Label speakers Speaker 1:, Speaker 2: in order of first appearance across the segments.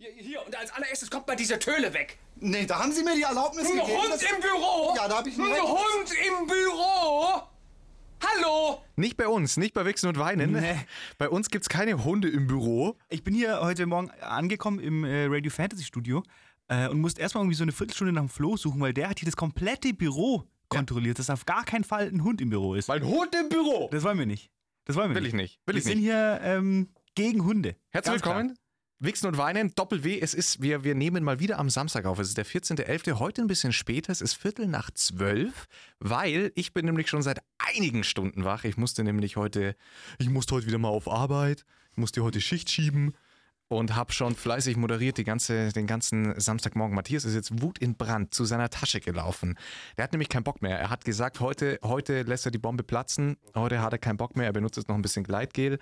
Speaker 1: Hier, hier, und als allererstes kommt mal diese Töle weg.
Speaker 2: Nee, da haben Sie mir die Erlaubnis
Speaker 1: Ein
Speaker 2: gegeben.
Speaker 1: Hund
Speaker 2: dass-
Speaker 1: im Büro!
Speaker 2: Ja, da habe ich ein
Speaker 1: Ein. Hund im Büro! Hallo!
Speaker 3: Nicht bei uns, nicht bei Wichsen und Weinen.
Speaker 4: Nee.
Speaker 3: Bei uns gibt's keine Hunde im Büro.
Speaker 4: Ich bin hier heute Morgen angekommen im äh, Radio Fantasy Studio äh, und musste erstmal irgendwie so eine Viertelstunde nach dem Flo suchen, weil der hat hier das komplette Büro kontrolliert, dass auf gar keinen Fall ein Hund im Büro ist.
Speaker 3: Ein Hund im Büro!
Speaker 4: Das wollen wir nicht. Das wollen wir
Speaker 3: Will
Speaker 4: nicht.
Speaker 3: ich nicht. Will
Speaker 4: wir
Speaker 3: ich
Speaker 4: sind
Speaker 3: nicht.
Speaker 4: hier ähm, gegen Hunde.
Speaker 3: Herzlich
Speaker 4: Ganz klar.
Speaker 3: Wichsen und Weinen, Doppel-W. Es ist, wir, wir nehmen mal wieder am Samstag auf. Es ist der 14.11. Heute ein bisschen später. Es ist Viertel nach zwölf, weil ich bin nämlich schon seit einigen Stunden wach. Ich musste nämlich heute, ich musste heute wieder mal auf Arbeit. Ich musste heute Schicht schieben und habe schon fleißig moderiert die ganze, den ganzen Samstagmorgen. Matthias ist jetzt Wut in Brand zu seiner Tasche gelaufen. Der hat nämlich keinen Bock mehr. Er hat gesagt, heute, heute lässt er die Bombe platzen. Heute hat er keinen Bock mehr. Er benutzt jetzt noch ein bisschen Gleitgel.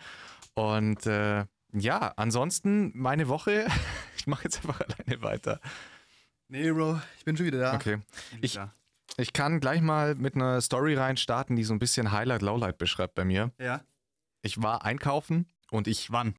Speaker 3: Und äh, ja, ansonsten meine Woche. Ich mache jetzt einfach alleine weiter.
Speaker 4: Nee, Bro, ich bin schon wieder da.
Speaker 3: Okay. Ich,
Speaker 4: da.
Speaker 3: ich kann gleich mal mit einer Story reinstarten, die so ein bisschen Highlight, Lowlight beschreibt bei mir.
Speaker 4: Ja.
Speaker 3: Ich war einkaufen und ich
Speaker 4: Wann?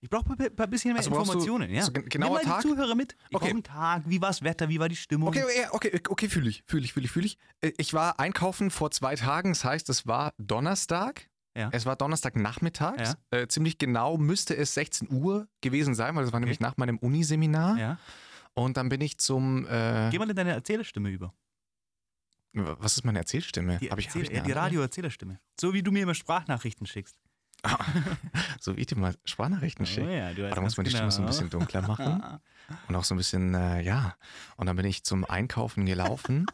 Speaker 4: Ich brauche ein bisschen mehr
Speaker 3: Also brauchst du
Speaker 4: Informationen. Ja.
Speaker 3: so gen- genauer
Speaker 4: Nimm mal
Speaker 3: Tag?
Speaker 4: die Zuhörer mit. Ich
Speaker 3: Okay.
Speaker 4: einen Tag. Wie war das Wetter? Wie war die Stimmung?
Speaker 3: Okay, okay, okay, fühle ich, fühle ich, fühle ich, fühle ich. Äh, Ich war einkaufen vor zwei Tagen, das heißt, es war Donnerstag.
Speaker 4: Ja.
Speaker 3: Es war Donnerstagnachmittags. Äh, ziemlich genau müsste es 16 Uhr gewesen sein, weil das war nämlich nach meinem Uniseminar.
Speaker 4: Ja.
Speaker 3: Und dann bin ich zum. Äh,
Speaker 4: Geh mal in deine Erzählerstimme über.
Speaker 3: was ist meine Erzählstimme?
Speaker 4: Die,
Speaker 3: Hab ich, hab
Speaker 4: Erzähl-
Speaker 3: ich
Speaker 4: äh, die? Radio-Erzählerstimme. So wie du mir immer Sprachnachrichten schickst.
Speaker 3: So wie ich dir mal Sprachnachrichten schicke.
Speaker 4: Oh ja,
Speaker 3: da muss man die
Speaker 4: ganz
Speaker 3: Stimme so ein
Speaker 4: genau.
Speaker 3: bisschen dunkler machen. Und auch so ein bisschen, äh, ja. Und dann bin ich zum Einkaufen gelaufen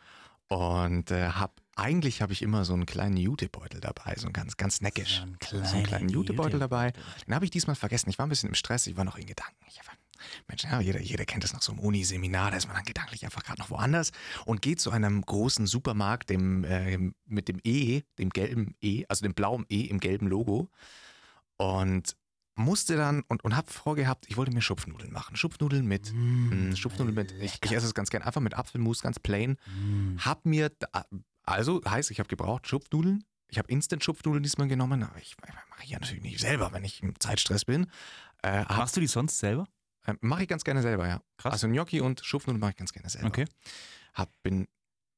Speaker 3: und äh, hab, eigentlich habe ich immer so einen kleinen Jutebeutel dabei, so ein ganz, ganz neckisch.
Speaker 4: So einen
Speaker 3: so einen
Speaker 4: kleinen
Speaker 3: kleinen Jutebeutel dabei.
Speaker 4: Jutebeutel.
Speaker 3: Den habe ich diesmal vergessen. Ich war ein bisschen im Stress, ich war noch in Gedanken. Ich war, Mensch, ja, jeder, jeder kennt das noch so im Uniseminar, da ist man dann gedanklich einfach gerade noch woanders und geht zu einem großen Supermarkt, dem, äh, mit dem E, dem gelben E, also dem blauen E im gelben Logo und musste dann und, und habe vorgehabt, ich wollte mir Schupfnudeln machen. Schupfnudeln mit, mh, Schupfnudeln mit, ich, ich esse es ganz gern, einfach mit Apfelmus, ganz plain. Hab mir, da, also heißt, ich habe gebraucht Schupfnudeln. Ich habe Instant-Schupfnudeln diesmal genommen, aber ich, mache ich ja natürlich nicht selber, wenn ich im Zeitstress bin. Äh, hab,
Speaker 4: Machst du die sonst selber?
Speaker 3: äh, mache ich ganz gerne selber, ja.
Speaker 4: Krass.
Speaker 3: Also Gnocchi und Schupfnudeln mache ich ganz gerne selber.
Speaker 4: Okay.
Speaker 3: Hab, bin,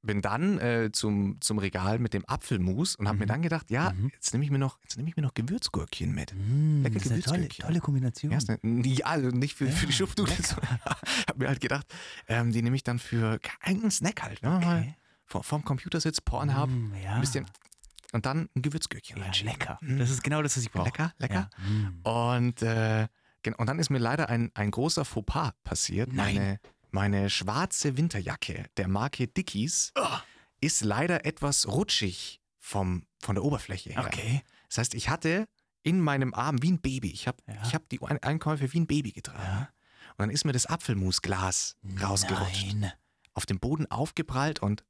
Speaker 3: bin dann äh, zum, zum Regal mit dem Apfelmus und habe mir dann gedacht, ja, jetzt nehme ich mir noch, jetzt nehme ich mir noch Gewürzgurkchen mit. Lecker
Speaker 4: das ist eine tolle,
Speaker 3: Gewürzgurkchen.
Speaker 4: tolle Kombination.
Speaker 3: Ja, eine, ja, also nicht für, für die Schupfnudeln. sondern hab mir halt gedacht, ähm, die nehme ich dann für einen Snack halt. Wenn man mal
Speaker 4: Okay.
Speaker 3: Vor, vorm Computer sitzt, Pornhub,
Speaker 4: Mm, ja.
Speaker 3: ein bisschen und dann ein Gewürzgürkchen
Speaker 4: ja,
Speaker 3: reinschieben.
Speaker 4: lecker. Das ist genau das, was ich brauche.
Speaker 3: Lecker, lecker.
Speaker 4: Ja. Mm.
Speaker 3: Und, äh, und dann ist mir leider ein, ein großer Fauxpas passiert.
Speaker 4: Nein.
Speaker 3: Meine, meine schwarze Winterjacke der Marke Dickies ist leider etwas rutschig vom, von der Oberfläche her.
Speaker 4: Okay.
Speaker 3: Das heißt, ich hatte in meinem Arm wie ein Baby, ich habe
Speaker 4: Ja.
Speaker 3: ich hab die Ein- Einkäufe wie ein Baby getragen. Und dann ist mir das Apfelmusglas rausgerutscht,
Speaker 4: Nein.
Speaker 3: auf dem Boden aufgeprallt und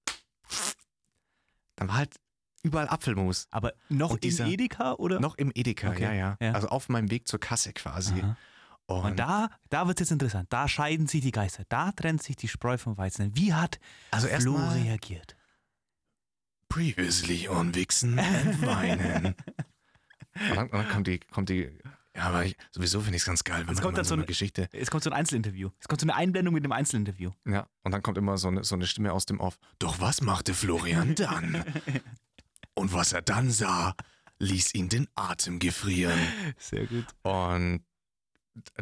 Speaker 3: dann war halt überall Apfelmus.
Speaker 4: Aber noch
Speaker 3: Und dieser-
Speaker 4: im Edeka oder?
Speaker 3: Noch im Edeka,
Speaker 4: Okay,
Speaker 3: ja, ja,
Speaker 4: ja.
Speaker 3: Also auf meinem Weg zur Kasse quasi.
Speaker 4: Aha.
Speaker 3: Und,
Speaker 4: Und da, da wird es jetzt interessant. Da scheiden sich die Geister. Da trennt sich die Spreu vom Weizen. Wie hat
Speaker 3: Also
Speaker 4: Flo reagiert?
Speaker 3: Previously on Wichsen and Weinen. und, dann, und dann kommt die, kommt die, ja, aber ich, sowieso finde ich es ganz geil, wenn
Speaker 4: Es
Speaker 3: man
Speaker 4: kommt dann
Speaker 3: so eine
Speaker 4: ein-
Speaker 3: Geschichte,
Speaker 4: Es kommt so ein Einzelinterview. Es kommt so eine Einblendung mit dem Einzelinterview.
Speaker 3: ja, und dann kommt immer so eine, so eine Stimme aus dem Off. Doch was machte Florian dann? und was er dann sah, ließ ihn den Atem gefrieren.
Speaker 4: Sehr gut.
Speaker 3: Und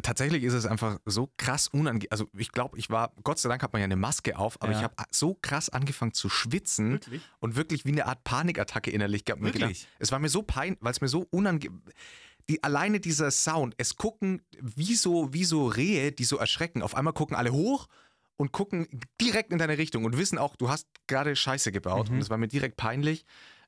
Speaker 3: tatsächlich ist es einfach so krass unangenehm. Also ich glaube, ich war, Gott sei Dank hat man ja eine Maske auf, aber
Speaker 4: Ja.
Speaker 3: ich habe so krass angefangen zu schwitzen
Speaker 4: Wirklich?
Speaker 3: und wirklich wie eine Art Panikattacke innerlich gehabt.
Speaker 4: Wirklich?
Speaker 3: Gedacht, es war mir so peinlich, weil es mir so unangenehm, die, alleine dieser Sound, es gucken wie so, wie so Rehe, die so erschrecken. Auf einmal gucken alle hoch und gucken direkt in deine Richtung und wissen auch, du hast gerade Scheiße gebaut
Speaker 4: Mhm.
Speaker 3: und es war mir direkt peinlich.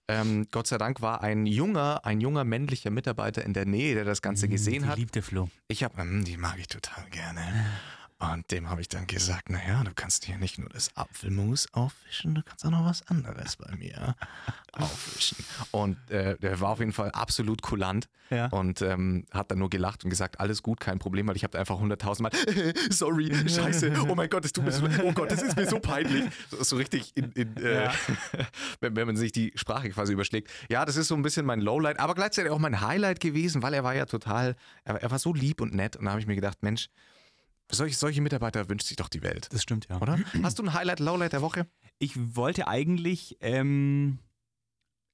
Speaker 3: Ähm, Gott sei Dank war ein junger, ein junger männlicher Mitarbeiter in der Nähe, der das Ganze gesehen
Speaker 4: die
Speaker 3: hat.
Speaker 4: liebte Flo.
Speaker 3: Ich habe, hm, die mag ich total gerne. Und dem habe ich dann gesagt, naja, du kannst hier nicht nur das Apfelmus aufwischen, du kannst auch noch was anderes bei mir aufwischen. Und äh, der war auf jeden Fall absolut kulant
Speaker 4: Ja.
Speaker 3: und ähm, hat dann nur gelacht und gesagt, alles gut, kein Problem, weil ich habe einfach hunderttausendmal, sorry, scheiße, oh mein Gott, es tut mir so, oh Gott, das ist mir so peinlich. So, so richtig, in, in, äh,
Speaker 4: Ja.
Speaker 3: wenn, wenn man sich die Sprache quasi überschlägt. Ja, das ist so ein bisschen mein Lowlight, aber gleichzeitig auch mein Highlight gewesen, weil er war ja total, er, er war so lieb und nett und da habe ich mir gedacht, Mensch, Solche, solche Mitarbeiter wünscht sich doch die Welt,
Speaker 4: Das stimmt, ja.
Speaker 3: oder? Hast du ein Highlight, Lowlight der Woche?
Speaker 4: Ich wollte eigentlich, ähm,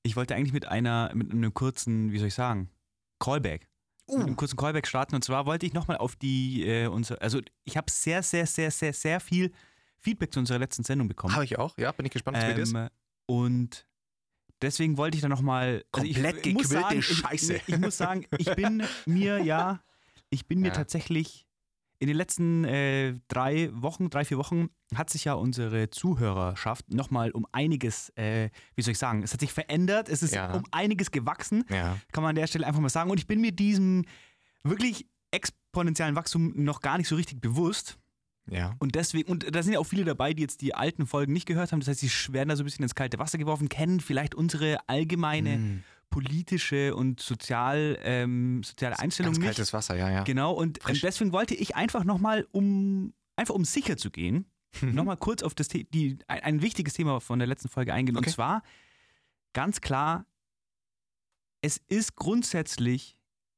Speaker 4: ich wollte eigentlich mit einer, mit einem kurzen, wie soll ich sagen, Callback. Mit einem kurzen Callback starten. Und zwar wollte ich nochmal auf die, äh, unsere, also ich habe sehr, sehr, sehr, sehr, sehr viel Feedback zu unserer letzten Sendung bekommen.
Speaker 3: Habe ich auch, ja, bin ich gespannt, was dir ist.
Speaker 4: Ähm, und deswegen wollte ich da nochmal.
Speaker 3: Komplett
Speaker 4: ich, muss
Speaker 3: gequillte
Speaker 4: sagen,
Speaker 3: Scheiße.
Speaker 4: Ich, ich muss sagen, ich bin mir ja, ich bin mir
Speaker 3: Ja.
Speaker 4: tatsächlich in den letzten äh, drei Wochen, drei, vier Wochen hat sich ja unsere Zuhörerschaft nochmal um einiges, äh, wie soll ich sagen, es hat sich verändert, es ist
Speaker 3: Ja.
Speaker 4: um einiges gewachsen,
Speaker 3: Ja.
Speaker 4: kann man an der Stelle einfach mal sagen. Und ich bin mir diesem wirklich exponentiellen Wachstum noch gar nicht so richtig bewusst.
Speaker 3: Ja.
Speaker 4: Und deswegen, und da sind ja auch viele dabei, die jetzt die alten Folgen nicht gehört haben. Das heißt, sie werden da so ein bisschen ins kalte Wasser geworfen, kennen vielleicht unsere allgemeine
Speaker 3: Hm.
Speaker 4: Politische und sozial, ähm, soziale Einstellung
Speaker 3: Ganz
Speaker 4: nicht.
Speaker 3: kaltes Wasser, ja, ja.
Speaker 4: Genau, und ähm, deswegen wollte ich einfach nochmal, um einfach um sicher zu gehen,
Speaker 3: Mhm.
Speaker 4: nochmal kurz auf das The die, ein, ein wichtiges Thema von der letzten Folge eingehen.
Speaker 3: Okay.
Speaker 4: Und zwar ganz klar, es ist grundsätzlich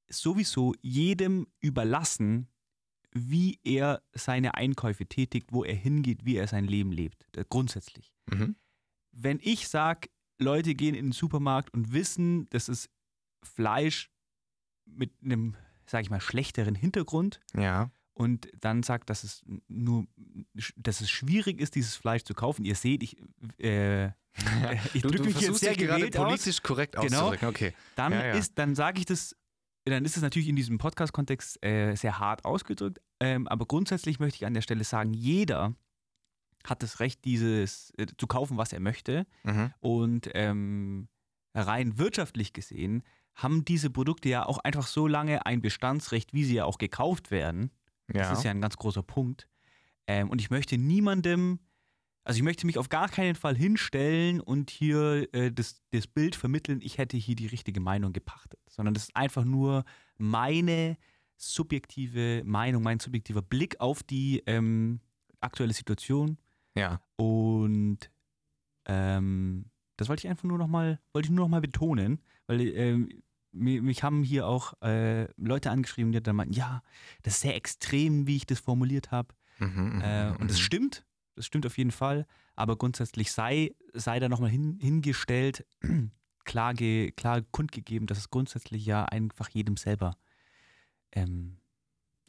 Speaker 4: sowieso jedem überlassen, wie er seine Einkäufe tätigt, wo er hingeht, wie er sein Leben lebt. Äh, Grundsätzlich.
Speaker 3: Mhm.
Speaker 4: Wenn ich sage, Leute gehen in den Supermarkt und wissen, das ist Fleisch mit einem, sage ich mal, schlechteren Hintergrund
Speaker 3: Ja.
Speaker 4: und dann sagt, dass es nur, dass es schwierig ist, dieses Fleisch zu kaufen. Ihr seht, ich, äh, ich
Speaker 3: Du,
Speaker 4: drücke mich jetzt sehr
Speaker 3: dich gerade
Speaker 4: gewählt aus.
Speaker 3: politisch korrekt
Speaker 4: Genau.
Speaker 3: auszudrücken. Okay.
Speaker 4: Dann
Speaker 3: Ja, ja.
Speaker 4: ist, dann sage ich das, dann ist es natürlich in diesem Podcast-Kontext äh, sehr hart ausgedrückt. Ähm, aber grundsätzlich möchte ich an der Stelle sagen, jeder hat das Recht, dieses äh, zu kaufen, was er möchte.
Speaker 3: Mhm.
Speaker 4: Und ähm, rein wirtschaftlich gesehen haben diese Produkte ja auch einfach so lange ein Bestandsrecht, wie sie ja auch gekauft werden.
Speaker 3: Ja.
Speaker 4: Das ist ja ein ganz großer Punkt. Ähm, und ich möchte niemandem, also ich möchte mich auf gar keinen Fall hinstellen und hier äh, das, das Bild vermitteln, ich hätte hier die richtige Meinung gepachtet, sondern das ist einfach nur meine subjektive Meinung, mein subjektiver Blick auf die ähm, aktuelle Situation.
Speaker 3: Ja.
Speaker 4: Und ähm, das wollte ich einfach nur nochmal, wollte ich nur noch mal betonen, weil ähm, mi- mich haben hier auch äh, Leute angeschrieben, die dann meinten, ja, das ist sehr extrem, wie ich das formuliert habe.
Speaker 3: Mhm, mhm,
Speaker 4: Äh, und das
Speaker 3: mhm.
Speaker 4: stimmt, das stimmt auf jeden Fall, aber grundsätzlich sei, sei da nochmal hin, hingestellt, klar, ge, klar kundgegeben, dass es grundsätzlich ja einfach jedem selber, ähm,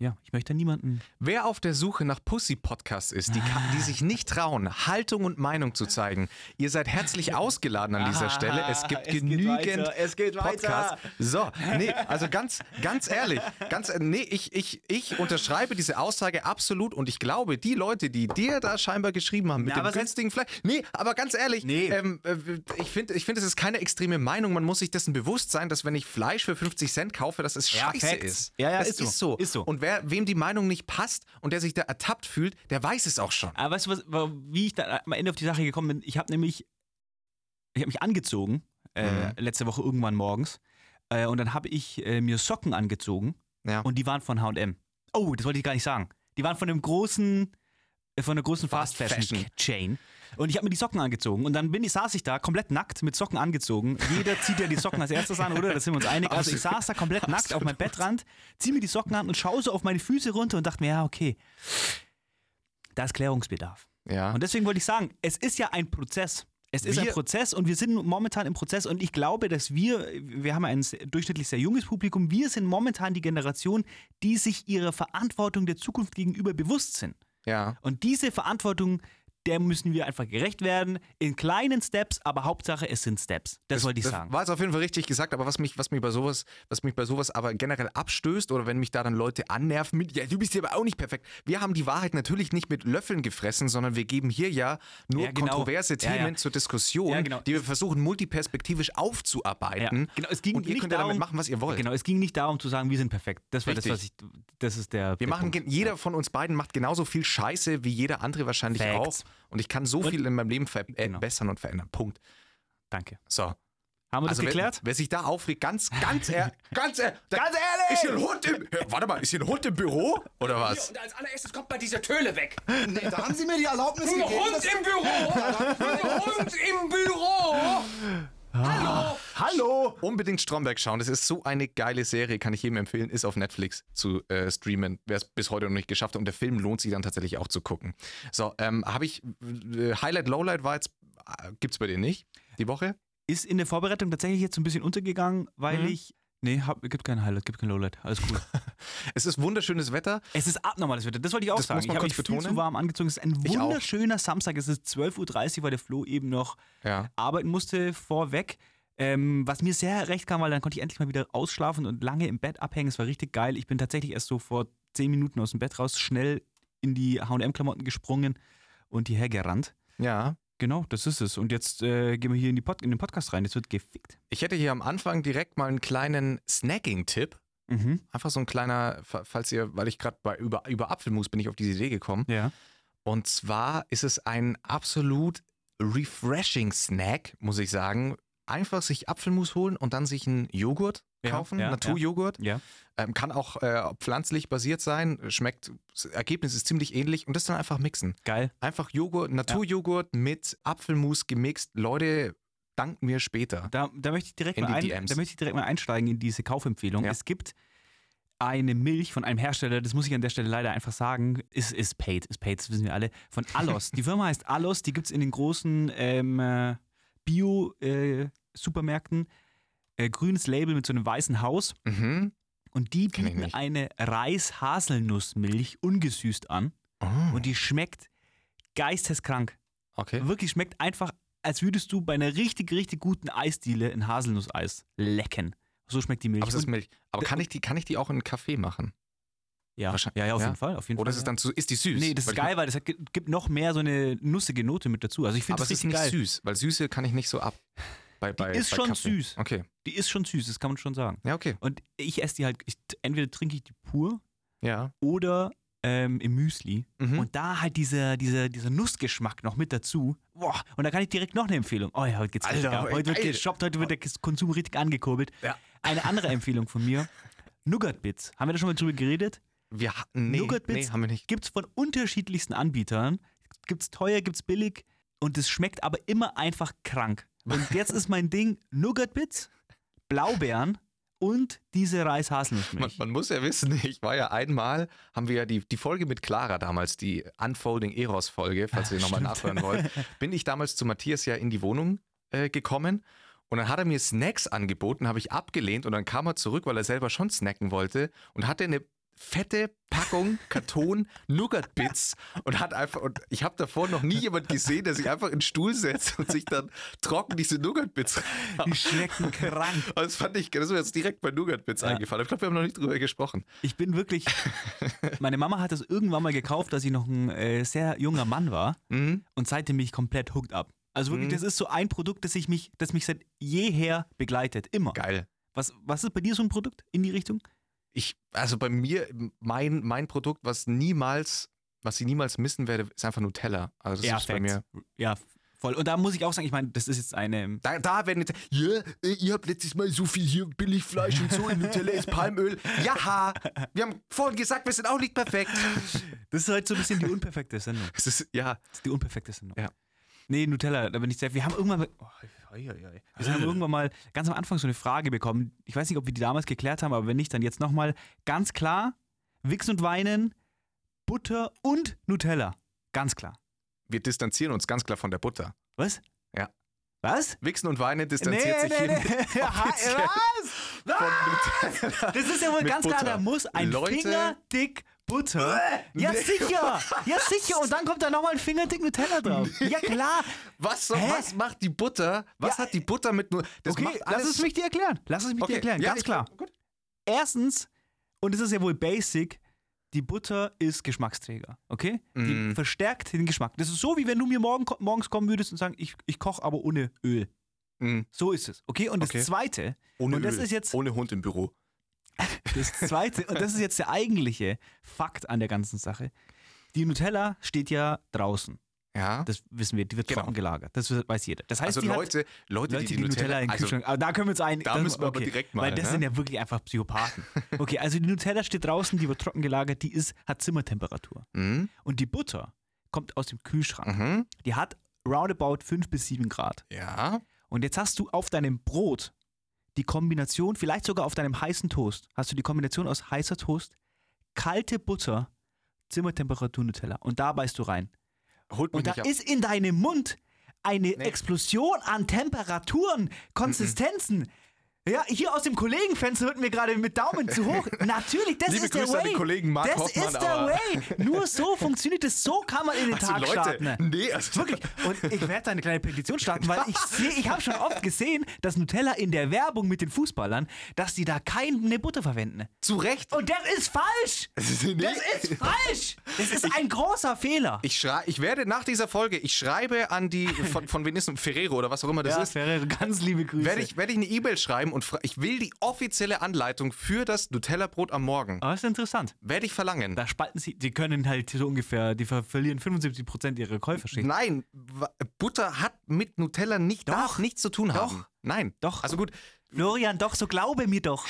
Speaker 4: ja, ich möchte niemanden
Speaker 3: Wer auf der Suche nach Pussy-Podcasts ist, die, ka- die sich nicht trauen, Haltung und Meinung zu zeigen, ihr seid herzlich ausgeladen an dieser Stelle. Es gibt
Speaker 4: es geht
Speaker 3: genügend
Speaker 4: weiter, es geht
Speaker 3: Podcasts. So, nee, also ganz, ganz ehrlich, ganz, nee, ich, ich, ich unterschreibe diese Aussage absolut und ich glaube, die Leute, die dir da scheinbar geschrieben haben mit
Speaker 4: Na,
Speaker 3: dem günstigen Fleisch, nee, aber ganz ehrlich,
Speaker 4: Nee.
Speaker 3: ähm, äh, ich finde, ich finde, es ist keine extreme Meinung. Man muss sich dessen bewusst sein, dass wenn ich Fleisch für 50 Cent kaufe, dass es
Speaker 4: Ja,
Speaker 3: scheiße
Speaker 4: Facts.
Speaker 3: ist.
Speaker 4: Ja, ja,
Speaker 3: das
Speaker 4: ist so.
Speaker 3: ist so.
Speaker 4: Ist so.
Speaker 3: Wer, wem die Meinung nicht passt und der sich da ertappt fühlt, der weiß es auch schon.
Speaker 4: Aber weißt du, was, wa- wie ich da am Ende auf die Sache gekommen bin? Ich habe nämlich, ich habe mich angezogen, äh,
Speaker 3: Mhm.
Speaker 4: letzte Woche irgendwann morgens. Äh, und dann habe ich äh, mir Socken angezogen
Speaker 3: Ja.
Speaker 4: und die waren von HM. Oh, das wollte ich gar nicht sagen. Die waren von einem großen, äh, von einer großen Fast
Speaker 3: Fast
Speaker 4: Fashion,
Speaker 3: Fashion.
Speaker 4: Chain. Und ich habe mir die Socken angezogen und dann bin ich, saß ich da komplett nackt mit Socken angezogen. Jeder zieht ja die Socken als erstes an, oder? Da sind wir uns einig. Also ich saß da komplett nackt auf meinem Bettrand, ziehe mir die Socken an und schaue so auf meine Füße runter und dachte mir, ja, okay, da ist Klärungsbedarf.
Speaker 3: Ja.
Speaker 4: Und deswegen wollte ich sagen, es ist ja ein Prozess. Es ist ein
Speaker 3: Wir-
Speaker 4: Prozess und wir sind momentan im Prozess und ich glaube, dass wir, wir haben ein durchschnittlich sehr junges Publikum, wir sind momentan die Generation, die sich ihrer Verantwortung der Zukunft gegenüber bewusst sind.
Speaker 3: ja.
Speaker 4: Und diese Verantwortung, der müssen wir einfach gerecht werden, in kleinen Steps, aber Hauptsache es sind Steps. Das, wollte ich
Speaker 3: das
Speaker 4: sagen.
Speaker 3: War es auf jeden Fall richtig gesagt, aber was mich, was mich bei sowas, was mich bei sowas aber generell abstößt oder wenn mich da dann Leute annerven mit, ja, du bist ja aber auch nicht perfekt. Wir haben die Wahrheit natürlich nicht mit Löffeln gefressen, sondern wir geben hier ja nur
Speaker 4: Ja, genau.
Speaker 3: kontroverse
Speaker 4: Ja,
Speaker 3: Themen
Speaker 4: ja.
Speaker 3: zur Diskussion,
Speaker 4: genau.
Speaker 3: die wir versuchen multiperspektivisch aufzuarbeiten.
Speaker 4: Genau, es ging
Speaker 3: und ihr
Speaker 4: nicht
Speaker 3: könnt ja damit
Speaker 4: darum-
Speaker 3: machen, was ihr wollt.
Speaker 4: Genau, es ging nicht darum zu sagen, wir sind perfekt. Das war
Speaker 3: Richtig.
Speaker 4: das, was ich, das ist der.
Speaker 3: Wir
Speaker 4: der
Speaker 3: machen,
Speaker 4: Punkt.
Speaker 3: jeder von uns beiden macht genauso viel Scheiße wie jeder andere wahrscheinlich
Speaker 4: Facts.
Speaker 3: auch. Und ich kann so viel in meinem Leben verbessern
Speaker 4: Genau.
Speaker 3: bessern und verändern. Punkt.
Speaker 4: Danke.
Speaker 3: So.
Speaker 4: Haben wir das
Speaker 3: Also wer,
Speaker 4: geklärt?
Speaker 3: wer sich da aufregt, ganz, ganz, ehr, ganz, ehr, da-
Speaker 4: Ganz ehrlich!
Speaker 3: Ist hier ein Hund im, Hör, warte mal, ist hier ein Hund im Büro? Oder
Speaker 1: Hier,
Speaker 3: was?
Speaker 1: und als allererstes kommt mal diese Töle weg.
Speaker 2: Nee, da haben Sie mir die Erlaubnis
Speaker 1: Ein
Speaker 2: gegeben.
Speaker 1: Hund im Büro! Ein Hund im Büro! Hallo!
Speaker 4: Hallo!
Speaker 3: Unbedingt Stromberg schauen. Das ist so eine geile Serie, kann ich jedem empfehlen. Ist auf Netflix zu äh, streamen, wer es bis heute noch nicht geschafft hat. Und der Film lohnt sich dann tatsächlich auch zu gucken. So, ähm, habe ich. Äh, Highlight, Lowlight war jetzt. Äh, gibt's bei dir nicht? Die Woche?
Speaker 4: Ist in der Vorbereitung tatsächlich jetzt ein bisschen untergegangen, weil
Speaker 3: Mhm.
Speaker 4: ich. Nee, hab, gibt kein Highlight, gibt kein Lowlight. Alles cool.
Speaker 3: Es ist wunderschönes Wetter.
Speaker 4: es ist abnormales Wetter, das wollte ich auch
Speaker 3: Das
Speaker 4: sagen.
Speaker 3: muss man
Speaker 4: ich habe mich viel
Speaker 3: betonen.
Speaker 4: zu warm angezogen. Es ist ein wunderschöner Samstag. Es ist 12.30 Uhr, weil der Flo eben noch
Speaker 3: Ja.
Speaker 4: arbeiten musste vorweg. Ähm, was mir sehr recht kam, weil dann konnte ich endlich mal wieder ausschlafen und lange im Bett abhängen. Es war richtig geil. Ich bin tatsächlich erst so vor 10 Minuten aus dem Bett raus, schnell in die HM-Klamotten gesprungen und hierher gerannt.
Speaker 3: Ja.
Speaker 4: Genau, das ist es. Und jetzt äh, gehen wir hier in, in den Podcast rein. Jetzt wird gefickt.
Speaker 3: Ich hätte hier am Anfang direkt mal einen kleinen Snacking-Tipp.
Speaker 4: Mhm.
Speaker 3: Einfach so ein kleiner, fa- falls ihr, weil ich gerade über, über Apfelmus bin ich auf diese Idee gekommen.
Speaker 4: Ja.
Speaker 3: Und zwar ist es ein absolut refreshing Snack, muss ich sagen. Einfach sich Apfelmus holen und dann sich einen Joghurt kaufen,
Speaker 4: ja,
Speaker 3: Naturjoghurt.
Speaker 4: Ja.
Speaker 3: Ähm, kann auch äh, pflanzlich basiert sein, schmeckt, das Ergebnis ist ziemlich ähnlich und das dann einfach mixen.
Speaker 4: Geil.
Speaker 3: Einfach Joghurt, Naturjoghurt mit Apfelmus gemixt. Leute, danken mir später.
Speaker 4: Da, da, möchte ich direkt mal ein, da möchte ich direkt mal einsteigen in diese Kaufempfehlung.
Speaker 3: Ja.
Speaker 4: Es gibt eine Milch von einem Hersteller, das muss ich an der Stelle leider einfach sagen, ist, ist paid, ist paid, das wissen wir alle, von Allos. die Firma heißt Allos, die gibt es in den großen ähm, äh, Bio-Supermärkten. Äh, grünes Label mit so einem weißen Haus.
Speaker 3: Mhm.
Speaker 4: Und die
Speaker 3: Kenn
Speaker 4: bieten eine Reis-Haselnussmilch ungesüßt an.
Speaker 3: Oh,
Speaker 4: Und die schmeckt geisteskrank.
Speaker 3: okay.
Speaker 4: Wirklich schmeckt einfach, als würdest du bei einer richtig, richtig guten Eisdiele ein Haselnusseis lecken. So schmeckt die Milch.
Speaker 3: Aber es ist Milch. Aber kann ich die, kann ich die auch in einen Kaffee machen?
Speaker 4: ja, ja, ja, auf
Speaker 3: ja?
Speaker 4: jeden Fall. Auf jeden
Speaker 3: Oder
Speaker 4: Fall,
Speaker 3: ist es
Speaker 4: ja.
Speaker 3: dann zu, ist die süß?
Speaker 4: Nee, das
Speaker 3: Weil
Speaker 4: ist
Speaker 3: ich
Speaker 4: geil, weil es gibt noch mehr so eine nussige Note mit dazu. Also ich finde das
Speaker 3: es ist
Speaker 4: richtig
Speaker 3: nicht
Speaker 4: geil.
Speaker 3: süß, weil Süße kann ich nicht so ab. Bei, bei,
Speaker 4: ist
Speaker 3: bei
Speaker 4: schon
Speaker 3: Kaffee.
Speaker 4: süß.
Speaker 3: Okay.
Speaker 4: Die ist schon süß, das kann man schon sagen.
Speaker 3: Ja, okay.
Speaker 4: Und ich esse die halt, ich, entweder trinke ich die pur
Speaker 3: Ja.
Speaker 4: oder ähm, im Müsli.
Speaker 3: Mhm.
Speaker 4: Und da halt dieser, dieser, dieser Nussgeschmack noch mit dazu. Boah, und da kann ich direkt noch eine Empfehlung. Oh ja, heute geht's
Speaker 3: Alter,
Speaker 4: ab. Heute wird
Speaker 3: geil.
Speaker 4: geshoppt, heute wird der Konsum richtig angekurbelt.
Speaker 3: Ja.
Speaker 4: Eine andere Empfehlung von mir: Nougat Bits. Haben wir da schon mal drüber geredet?
Speaker 3: Wir hatten. Nee,
Speaker 4: Nougat
Speaker 3: nee,
Speaker 4: Bits
Speaker 3: haben wir nicht.
Speaker 4: Gibt es von unterschiedlichsten Anbietern. Gibt es teuer, gibt es billig. Und es schmeckt aber immer einfach krank. Und jetzt ist mein Ding: Nougat Bits, Blaubeeren und diese
Speaker 3: Man,
Speaker 4: Reis-Haselnussmilch.
Speaker 3: man muss ja wissen, ich war ja einmal, haben wir ja die, die Folge mit Clara damals, die Unfolding Eros Folge, falls ihr nochmal nachhören wollt, bin ich damals zu Matthias ja in die Wohnung äh, gekommen und dann hat er mir Snacks angeboten, habe ich abgelehnt und dann kam er zurück, weil er selber schon snacken wollte und hatte eine fette Packung Karton Nougat Bits und hat einfach und ich habe davor noch nie jemand gesehen, der sich einfach in den Stuhl setzt und sich dann trocken diese Nougat Bits
Speaker 4: Die schmecken krank.
Speaker 3: Und das fand ich, das ist mir jetzt direkt bei Nougat Bits
Speaker 4: Ja.
Speaker 3: eingefallen. Ich glaube, wir haben noch nicht drüber gesprochen.
Speaker 4: Ich bin wirklich. Meine Mama hat das irgendwann mal gekauft, als ich noch ein äh, sehr junger Mann war.
Speaker 3: Mhm.
Speaker 4: Und seitdem bin ich komplett hooked up. Also wirklich,
Speaker 3: Mhm.
Speaker 4: das ist so ein Produkt, das, ich mich, das mich seit jeher begleitet. Immer.
Speaker 3: Geil.
Speaker 4: Was, was ist bei dir so ein Produkt in die Richtung?
Speaker 3: Ich, also bei mir, mein, mein Produkt, was niemals, was ich niemals missen werde, ist einfach Nutella. Also das ist bei mir.
Speaker 4: Ja, voll. Und da muss ich auch sagen, ich meine, das ist jetzt eine.
Speaker 3: Da, da werden jetzt, ja, äh, ihr habt letztes Mal so viel hier Billigfleisch und so, in Nutella ist Palmöl. Ja, wir haben vorhin gesagt, wir sind auch nicht perfekt.
Speaker 4: Das ist halt so ein bisschen die unperfekte Sendung.
Speaker 3: Es ist, ja,
Speaker 4: Das ist die unperfekte Sendung.
Speaker 3: Ja.
Speaker 4: Nee, Nutella, da bin ich sehr. Wir haben irgendwann mal. Oh, oi, oi, oi. Wir haben irgendwann mal ganz am Anfang so eine Frage bekommen. Ich weiß nicht, ob wir die damals geklärt haben, aber wenn nicht, dann jetzt nochmal. Ganz klar: Wichsen und Weinen, Butter und Nutella. Ganz klar.
Speaker 3: wir distanzieren uns ganz klar von der Butter.
Speaker 4: Was?
Speaker 3: Ja.
Speaker 4: Was?
Speaker 3: Wichsen und Weinen distanziert sich hiermit offiziell
Speaker 4: Was?
Speaker 3: von Nutella.
Speaker 4: Das ist ja wohl ganz klar,
Speaker 3: Butter.
Speaker 4: da muss ein
Speaker 3: Leute.
Speaker 4: Finger dick Butter. Ja,
Speaker 3: Nee.
Speaker 4: sicher. Ja, sicher. Und dann kommt da nochmal ein Finger dick Nutella drauf. Ja, klar.
Speaker 3: Was, was macht die Butter? Was
Speaker 4: Ja,
Speaker 3: hat die Butter mit nur. Das
Speaker 4: okay, lass es mich dir erklären. Lass es mich
Speaker 3: Okay,
Speaker 4: dir erklären.
Speaker 3: ja,
Speaker 4: ganz
Speaker 3: ich-
Speaker 4: klar.
Speaker 3: Gut.
Speaker 4: Erstens, und es ist ja wohl basic, die Butter ist Geschmacksträger, okay? Die
Speaker 3: Mm.
Speaker 4: verstärkt den Geschmack. Das ist so, wie wenn du mir morgen, morgens kommen würdest und sagen, ich, ich koche aber ohne Öl.
Speaker 3: Mm,
Speaker 4: So ist es, okay? Und das
Speaker 3: Okay.
Speaker 4: Zweite,
Speaker 3: ohne
Speaker 4: und das
Speaker 3: Öl.
Speaker 4: ist jetzt
Speaker 3: Ohne Hund im Büro.
Speaker 4: Das Zweite, und das ist jetzt der eigentliche Fakt an der ganzen Sache. Die Nutella steht ja draußen.
Speaker 3: Ja.
Speaker 4: Das wissen wir, die wird
Speaker 3: Genau.
Speaker 4: trocken gelagert. Das weiß jeder. Das heißt,
Speaker 3: also
Speaker 4: die hat-
Speaker 3: Leute, Leute,
Speaker 4: Leute,
Speaker 3: die die Nutella,
Speaker 4: in den
Speaker 3: also,
Speaker 4: Kühlschrank. Aber da können wir uns ein.
Speaker 3: Da
Speaker 4: das-
Speaker 3: müssen wir aber direkt mal,
Speaker 4: Weil das
Speaker 3: ne?
Speaker 4: sind ja wirklich einfach Psychopathen. Okay, also die Nutella steht draußen, die wird trocken gelagert, die ist, hat Zimmertemperatur.
Speaker 3: mhm,
Speaker 4: Und die Butter kommt aus dem Kühlschrank.
Speaker 3: mhm,
Speaker 4: Die hat roundabout 5 bis 7 Grad.
Speaker 3: ja,
Speaker 4: Und jetzt hast du auf deinem Brot die Kombination, vielleicht sogar auf deinem heißen Toast, hast du die Kombination aus heißer Toast, kalte Butter, Zimmertemperatur Nutella und da beißt du rein.
Speaker 3: Holt
Speaker 4: Und da ist in deinem Mund eine Explosion an Temperaturen, Konsistenzen. Ja, hier aus dem Kollegenfenster wird mir gerade mit Daumen zu hoch. Natürlich, das
Speaker 3: Liebe
Speaker 4: ist der
Speaker 3: Grüße an
Speaker 4: Way.
Speaker 3: den Kollegen Mark
Speaker 4: das
Speaker 3: Hoffmann,
Speaker 4: ist der Way. Nur so funktioniert es. So kann man in den
Speaker 3: also
Speaker 4: Tag
Speaker 3: Leute,
Speaker 4: starten.
Speaker 3: nee, also
Speaker 4: Wirklich. Und ich werde da eine kleine Petition starten, weil ich sehe, ich habe schon oft gesehen, dass Nutella in der Werbung mit den Fußballern, dass die da keine Butter verwenden.
Speaker 3: zu Recht.
Speaker 4: Und das ist falsch.
Speaker 3: Nee.
Speaker 4: Das ist falsch. Das ist ein großer Fehler.
Speaker 3: Ich, schrei ich werde nach dieser Folge, ich schreibe an die, von, von denn Ferrero oder was auch immer das
Speaker 4: ja,
Speaker 3: ist,
Speaker 4: Ferrero, ganz liebe Grüße.
Speaker 3: werde ich, werde ich eine E-Mail schreiben und ich will die offizielle Anleitung für das Nutella-Brot am Morgen.
Speaker 4: Aber das ist interessant.
Speaker 3: Werde ich verlangen.
Speaker 4: Da spalten sie, die können halt so ungefähr, die ver verlieren 75% ihrer Käuferschicht.
Speaker 3: Nein, Butter hat mit Nutella nicht, darf nichts zu tun haben. Nein.
Speaker 4: Doch.
Speaker 3: Also gut,
Speaker 4: Florian, doch, so glaube mir doch.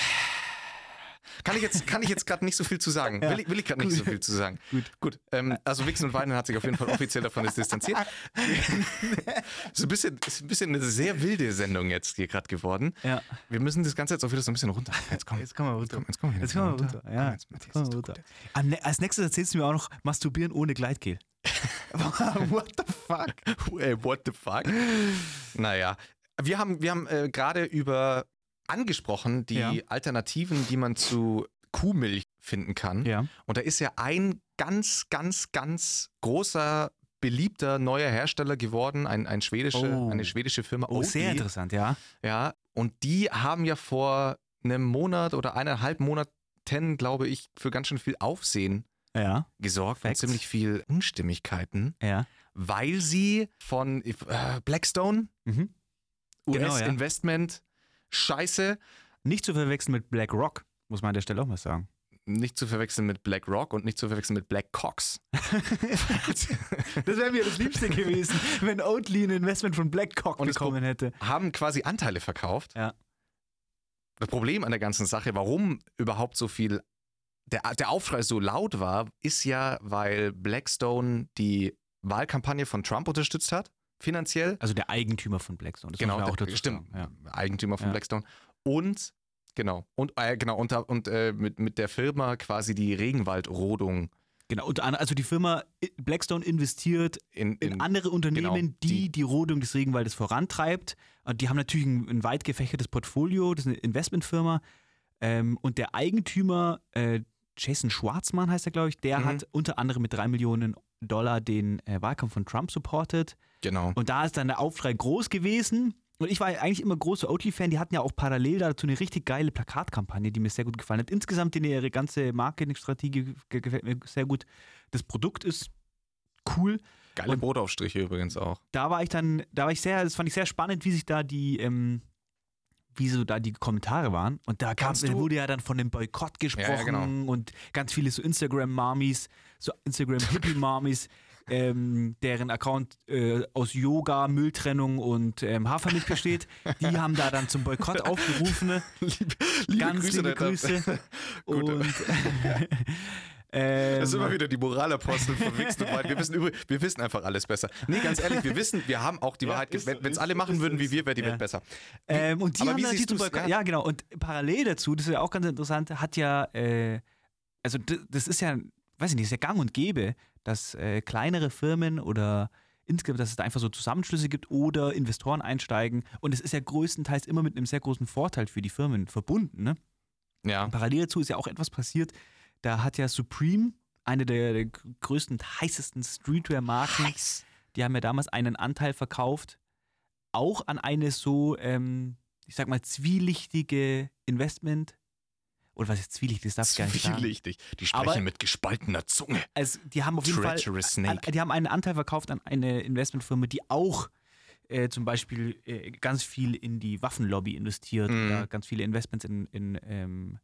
Speaker 3: Kann ich jetzt, kann ich jetzt gerade nicht so viel zu sagen. Will ich, will ich gerade nicht so viel zu sagen. Gut. Gut. Ähm, also Wichsen und Weinen hat sich auf jeden Fall offiziell davon distanziert. so ein bisschen, ist ein bisschen eine sehr wilde Sendung jetzt hier gerade geworden.
Speaker 4: Ja.
Speaker 3: Wir müssen das Ganze jetzt auch wieder so ein bisschen runter. Jetzt komm.
Speaker 4: Jetzt kommen wir runter.
Speaker 3: Komm, jetzt kommen wir
Speaker 4: Jetzt kommen wir
Speaker 3: runter.
Speaker 4: runter. Ja,
Speaker 3: Komm, jetzt, Matthias,
Speaker 4: jetzt
Speaker 3: doch
Speaker 4: runter.
Speaker 3: gut.
Speaker 4: Ne als nächstes erzählst du mir auch noch Masturbieren ohne Gleitgel.
Speaker 3: What the fuck? Ey, what the fuck? Naja, wir haben, wir haben äh, gerade über angesprochen die
Speaker 4: Ja.
Speaker 3: Alternativen, die man zu Kuhmilch finden kann.
Speaker 4: Ja.
Speaker 3: Und da ist ja ein ganz, ganz, ganz großer, beliebter neuer Hersteller geworden, ein, ein schwedische,
Speaker 4: Oh.
Speaker 3: eine schwedische Firma.
Speaker 4: Oh, sehr
Speaker 3: Oatly.
Speaker 4: interessant, ja.
Speaker 3: Ja, und die haben ja vor einem Monat oder eineinhalb Monaten, glaube ich, für ganz schön viel Aufsehen
Speaker 4: Ja.
Speaker 3: gesorgt und
Speaker 4: Facts.
Speaker 3: ziemlich viel Unstimmigkeiten,
Speaker 4: Ja.
Speaker 3: weil sie von äh, Blackstone,
Speaker 4: Mhm. Genau.
Speaker 3: US-Investment, Scheiße,
Speaker 4: Nicht zu verwechseln mit Black Rock, muss man an der Stelle auch mal sagen.
Speaker 3: nicht zu verwechseln mit BlackRock und nicht zu verwechseln mit Black Cox.
Speaker 4: Das wäre mir das Liebste gewesen, wenn Oatly ein Investment von Blackcock
Speaker 3: Und es
Speaker 4: bekommen hätte.
Speaker 3: haben quasi Anteile verkauft.
Speaker 4: Ja.
Speaker 3: Das Problem an der ganzen Sache, warum überhaupt so viel, der, der Aufschrei so laut war, ist ja, weil Blackstone die Wahlkampagne von Trump unterstützt hat, finanziell.
Speaker 4: Also der Eigentümer von Blackstone. Das man auch dazu
Speaker 3: stimmt,
Speaker 4: sagen.
Speaker 3: Eigentümer von
Speaker 4: Ja.
Speaker 3: Blackstone. Und, genau, und, äh, genau, und, und äh, mit, mit der Firma quasi die Regenwaldrodung
Speaker 4: Genau, unter anderem, also die Firma I- Blackstone investiert
Speaker 3: in,
Speaker 4: in,
Speaker 3: in
Speaker 4: andere Unternehmen,
Speaker 3: genau,
Speaker 4: die,
Speaker 3: die-
Speaker 4: die Rodung des Regenwaldes vorantreibt. Und die haben natürlich ein, ein weit gefächertes Portfolio, das ist eine Investmentfirma. Ähm, und der Eigentümer, äh, Jason Schwarzmann heißt er, glaube ich, der
Speaker 3: Mhm.
Speaker 4: hat unter anderem mit drei Millionen Dollar den äh, Wahlkampf von Trump supportet.
Speaker 3: genau.
Speaker 4: Und da ist dann der Aufschrei groß gewesen. Und ich war eigentlich immer großer Oatly-Fan. Die hatten ja auch parallel dazu eine richtig geile Plakatkampagne, die mir sehr gut gefallen hat. Insgesamt in ihre ganze Marketingstrategie ge- gefällt mir sehr gut. Das Produkt ist cool.
Speaker 3: Geile
Speaker 4: und-
Speaker 3: Brotaufstriche übrigens auch.
Speaker 4: Da war ich dann, da war ich sehr, das fand ich sehr spannend, wie sich da die, ähm, wie so da die Kommentare waren. Und da
Speaker 3: du-
Speaker 4: wurde ja dann von dem Boykott gesprochen
Speaker 3: Ja, ja, genau.
Speaker 4: und ganz viele so Instagram-Mamis, so Instagram-Hippie-Mamis, ähm, deren Account äh, aus Yoga, Mülltrennung und ähm, Hafermilch besteht, die haben da dann zum Boykott aufgerufen.
Speaker 3: liebe, liebe
Speaker 4: ganz
Speaker 3: Grüße,
Speaker 4: liebe Grüße. Und ähm,
Speaker 3: Das ist immer wieder die Moralapostel von Wichsen und Wein. Wir wissen, übrig, wir wissen einfach alles besser. Nee, ganz ehrlich, wir wissen, wir haben auch die
Speaker 4: Ja,
Speaker 3: Wahrheit. Wenn es alle machen würden wie wir, wäre die. Welt besser.
Speaker 4: Ähm, und die
Speaker 3: aber
Speaker 4: haben
Speaker 3: wie
Speaker 4: die
Speaker 3: du's?
Speaker 4: Boykott-
Speaker 3: Ja.
Speaker 4: ja. genau. Und parallel dazu, das ist ja auch ganz interessant, hat ja, äh, also das ist ja, weiß ich nicht, ist ja gang und gäbe, dass äh, kleinere Firmen oder insgesamt, dass es da einfach so Zusammenschlüsse gibt oder Investoren einsteigen. Und es ist ja größtenteils immer mit einem sehr großen Vorteil für die Firmen verbunden. Ne?
Speaker 3: Ja.
Speaker 4: Parallel dazu ist ja auch etwas passiert. Da hat ja Supreme, eine der, der größten, heißesten Streetwear-Marken, die haben ja damals einen Anteil verkauft, auch an eine so, ähm, ich sag mal, zwielichtige Investment. Oder was ist zwielichtig? Das darf ich gar nicht sagen.
Speaker 3: Zwielichtig. Die sprechen
Speaker 4: Aber-
Speaker 3: mit gespaltener Zunge.
Speaker 4: Also, die haben auf jeden Fall,
Speaker 3: Snake.
Speaker 4: die haben einen Anteil verkauft an eine Investmentfirma, die auch äh, zum Beispiel äh, ganz viel in die Waffenlobby investiert
Speaker 3: Mhm.
Speaker 4: oder ganz viele Investments in, in ähm,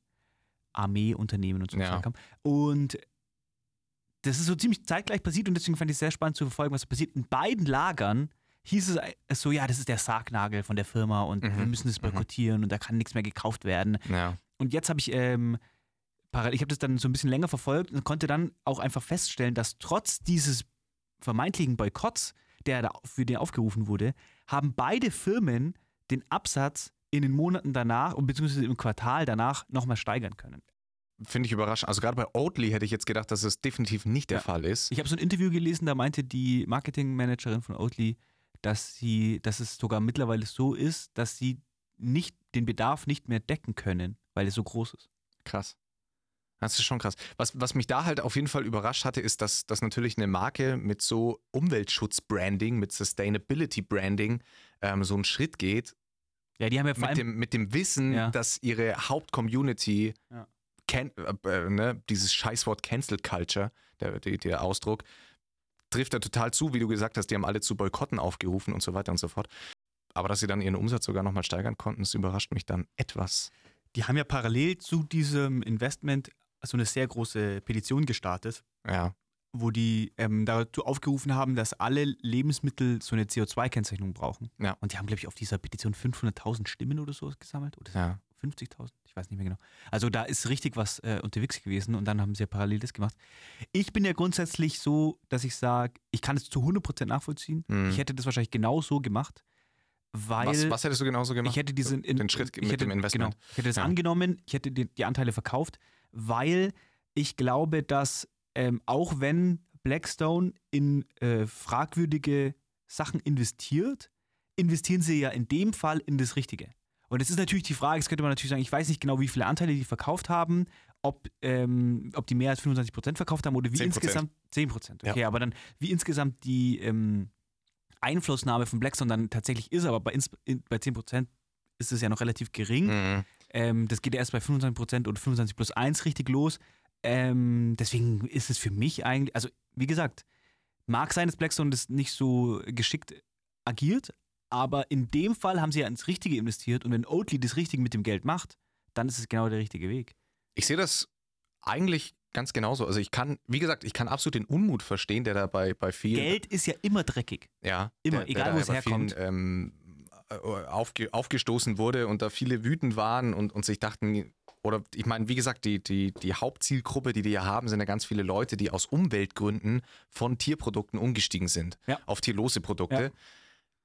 Speaker 4: Armeeunternehmen und so
Speaker 3: Ja.
Speaker 4: Haben. Und das ist so ziemlich zeitgleich passiert und deswegen fand ich es sehr spannend zu verfolgen, was passiert. In beiden Lagern hieß es äh, so, ja, das ist der Sargnagel von der Firma und
Speaker 3: Mhm.
Speaker 4: wir müssen das boykottieren und da kann nichts mehr gekauft werden.
Speaker 3: Ja.
Speaker 4: Und jetzt habe ich ähm, parallel, ich habe das dann so ein bisschen länger verfolgt und konnte dann auch einfach feststellen, dass trotz dieses vermeintlichen Boykotts, der da für den aufgerufen wurde, haben beide Firmen den Absatz in den Monaten danach und beziehungsweise im Quartal danach nochmal steigern können.
Speaker 3: Finde ich überraschend. Also gerade bei Oatly hätte ich jetzt gedacht, dass es definitiv nicht der
Speaker 4: Ja.
Speaker 3: Fall ist.
Speaker 4: Ich habe so ein Interview gelesen, da meinte die Marketingmanagerin von Oatly, dass sie, dass es sogar mittlerweile so ist, dass sie nicht den Bedarf nicht mehr decken können, weil es so groß ist.
Speaker 3: Krass. Das ist schon krass. Was, was mich da halt auf jeden Fall überrascht hatte, ist, dass, dass natürlich eine Marke mit so Umweltschutz-Branding, mit Sustainability-Branding ähm, so einen Schritt geht,
Speaker 4: Ja, die haben ja vor
Speaker 3: mit
Speaker 4: allem
Speaker 3: dem, mit dem Wissen,
Speaker 4: Ja.
Speaker 3: dass ihre Hauptcommunity,
Speaker 4: Ja.
Speaker 3: can, äh, äh, ne, dieses Scheißwort Cancel Culture, der, der, der Ausdruck, trifft da total zu, wie du gesagt hast, die haben alle zu Boykotten aufgerufen und so weiter und so fort. Aber dass sie dann ihren Umsatz sogar nochmal steigern konnten, das überrascht mich dann etwas.
Speaker 4: die haben ja parallel zu diesem Investment so eine sehr große Petition gestartet,
Speaker 3: Ja,
Speaker 4: wo die ähm, dazu aufgerufen haben, dass alle Lebensmittel so eine CO2-Kennzeichnung brauchen.
Speaker 3: Ja.
Speaker 4: Und die haben, glaube ich, auf dieser Petition 500.000 Stimmen oder so gesammelt. Oder
Speaker 3: ja.
Speaker 4: 50.000? Ich weiß nicht mehr genau. Also da ist richtig was äh, unterwegs gewesen und dann haben sie ja parallel das gemacht. Ich bin ja grundsätzlich so, dass ich sage, ich kann es zu 100% nachvollziehen.
Speaker 3: Mhm.
Speaker 4: Ich hätte das wahrscheinlich genau so gemacht, weil
Speaker 3: Was, was hättest du genauso gemacht?
Speaker 4: ich hätte diesen in,
Speaker 3: Den Schritt mit
Speaker 4: hätte,
Speaker 3: dem Investment.
Speaker 4: Genau, ich hätte das
Speaker 3: Ja.
Speaker 4: angenommen, ich hätte die, die Anteile verkauft, weil ich glaube, dass ähm, auch wenn Blackstone in äh, fragwürdige Sachen investiert, investieren sie ja in dem Fall in das Richtige. Und es ist natürlich die Frage, jetzt könnte man natürlich sagen, ich weiß nicht genau, wie viele Anteile die verkauft haben, ob, ähm, ob die mehr als 25% verkauft haben oder wie
Speaker 3: 10%.
Speaker 4: insgesamt 10%. Okay, aber dann wie insgesamt die ähm, Einflussnahme von Blackstone dann tatsächlich ist, aber bei, ins, in, bei 10% ist es ja noch relativ gering.
Speaker 3: Mhm.
Speaker 4: Ähm, das geht ja erst bei 25% und 25 plus 1 richtig los. Ähm, deswegen ist es für mich eigentlich, also wie gesagt, mag sein, dass Blackstone das nicht so geschickt agiert, aber in dem Fall haben sie ja ins Richtige investiert und wenn Oatly das Richtige mit dem Geld macht, dann ist es genau der richtige Weg.
Speaker 3: Ich sehe das eigentlich ganz genauso. Also ich kann, wie gesagt, ich kann absolut den Unmut verstehen, der da bei, bei vielen.
Speaker 4: Geld ist ja immer dreckig.
Speaker 3: Ja,
Speaker 4: Immer,
Speaker 3: der,
Speaker 4: egal,
Speaker 3: der
Speaker 4: wo es
Speaker 3: bei vielen,
Speaker 4: herkommt.
Speaker 3: Ähm, äh, aufge, aufgestoßen wurde und da viele wütend waren und, und sich dachten, oder ich meine, wie gesagt, die, die, die Hauptzielgruppe, die die ja haben, sind ja ganz viele Leute, die aus Umweltgründen von Tierprodukten umgestiegen sind
Speaker 4: Ja.
Speaker 3: auf tierlose Produkte.
Speaker 4: Ja.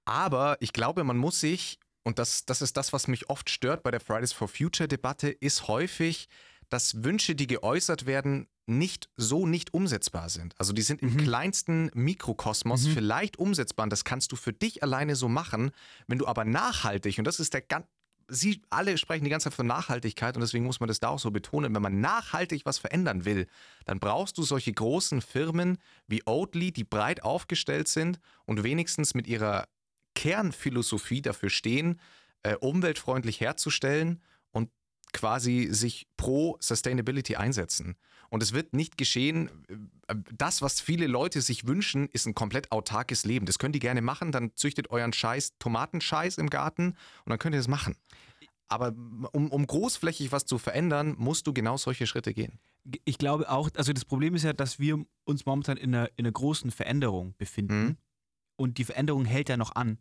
Speaker 3: Aber ich glaube, man muss sich, und das, das ist das, was mich oft stört bei der Fridays for Future Debatte, ist häufig, dass Wünsche, die geäußert werden, nicht so nicht umsetzbar sind. Also die sind im
Speaker 4: Mhm.
Speaker 3: kleinsten Mikrokosmos
Speaker 4: Mhm.
Speaker 3: vielleicht umsetzbar. Und das kannst du für dich alleine so machen, wenn du aber nachhaltig, und das ist der ganz, Sie alle sprechen die ganze Zeit von Nachhaltigkeit und deswegen muss man das da auch so betonen. Wenn man nachhaltig was verändern will, dann brauchst du solche großen Firmen wie Oatly, die breit aufgestellt sind und wenigstens mit ihrer Kernphilosophie dafür stehen, äh, umweltfreundlich herzustellen und quasi sich pro Sustainability einsetzen. Und es wird nicht geschehen. Das, was viele Leute sich wünschen, ist ein komplett autarkes Leben. Das könnt ihr gerne machen. Dann züchtet euren Scheiß Tomatenscheiß im Garten und dann könnt ihr das machen. Aber um, um großflächig was zu verändern, musst du genau solche Schritte gehen.
Speaker 4: Ich glaube auch, also das Problem ist ja, dass wir uns momentan in einer, in einer großen Veränderung befinden.
Speaker 3: Mhm.
Speaker 4: Und die Veränderung hält ja noch an.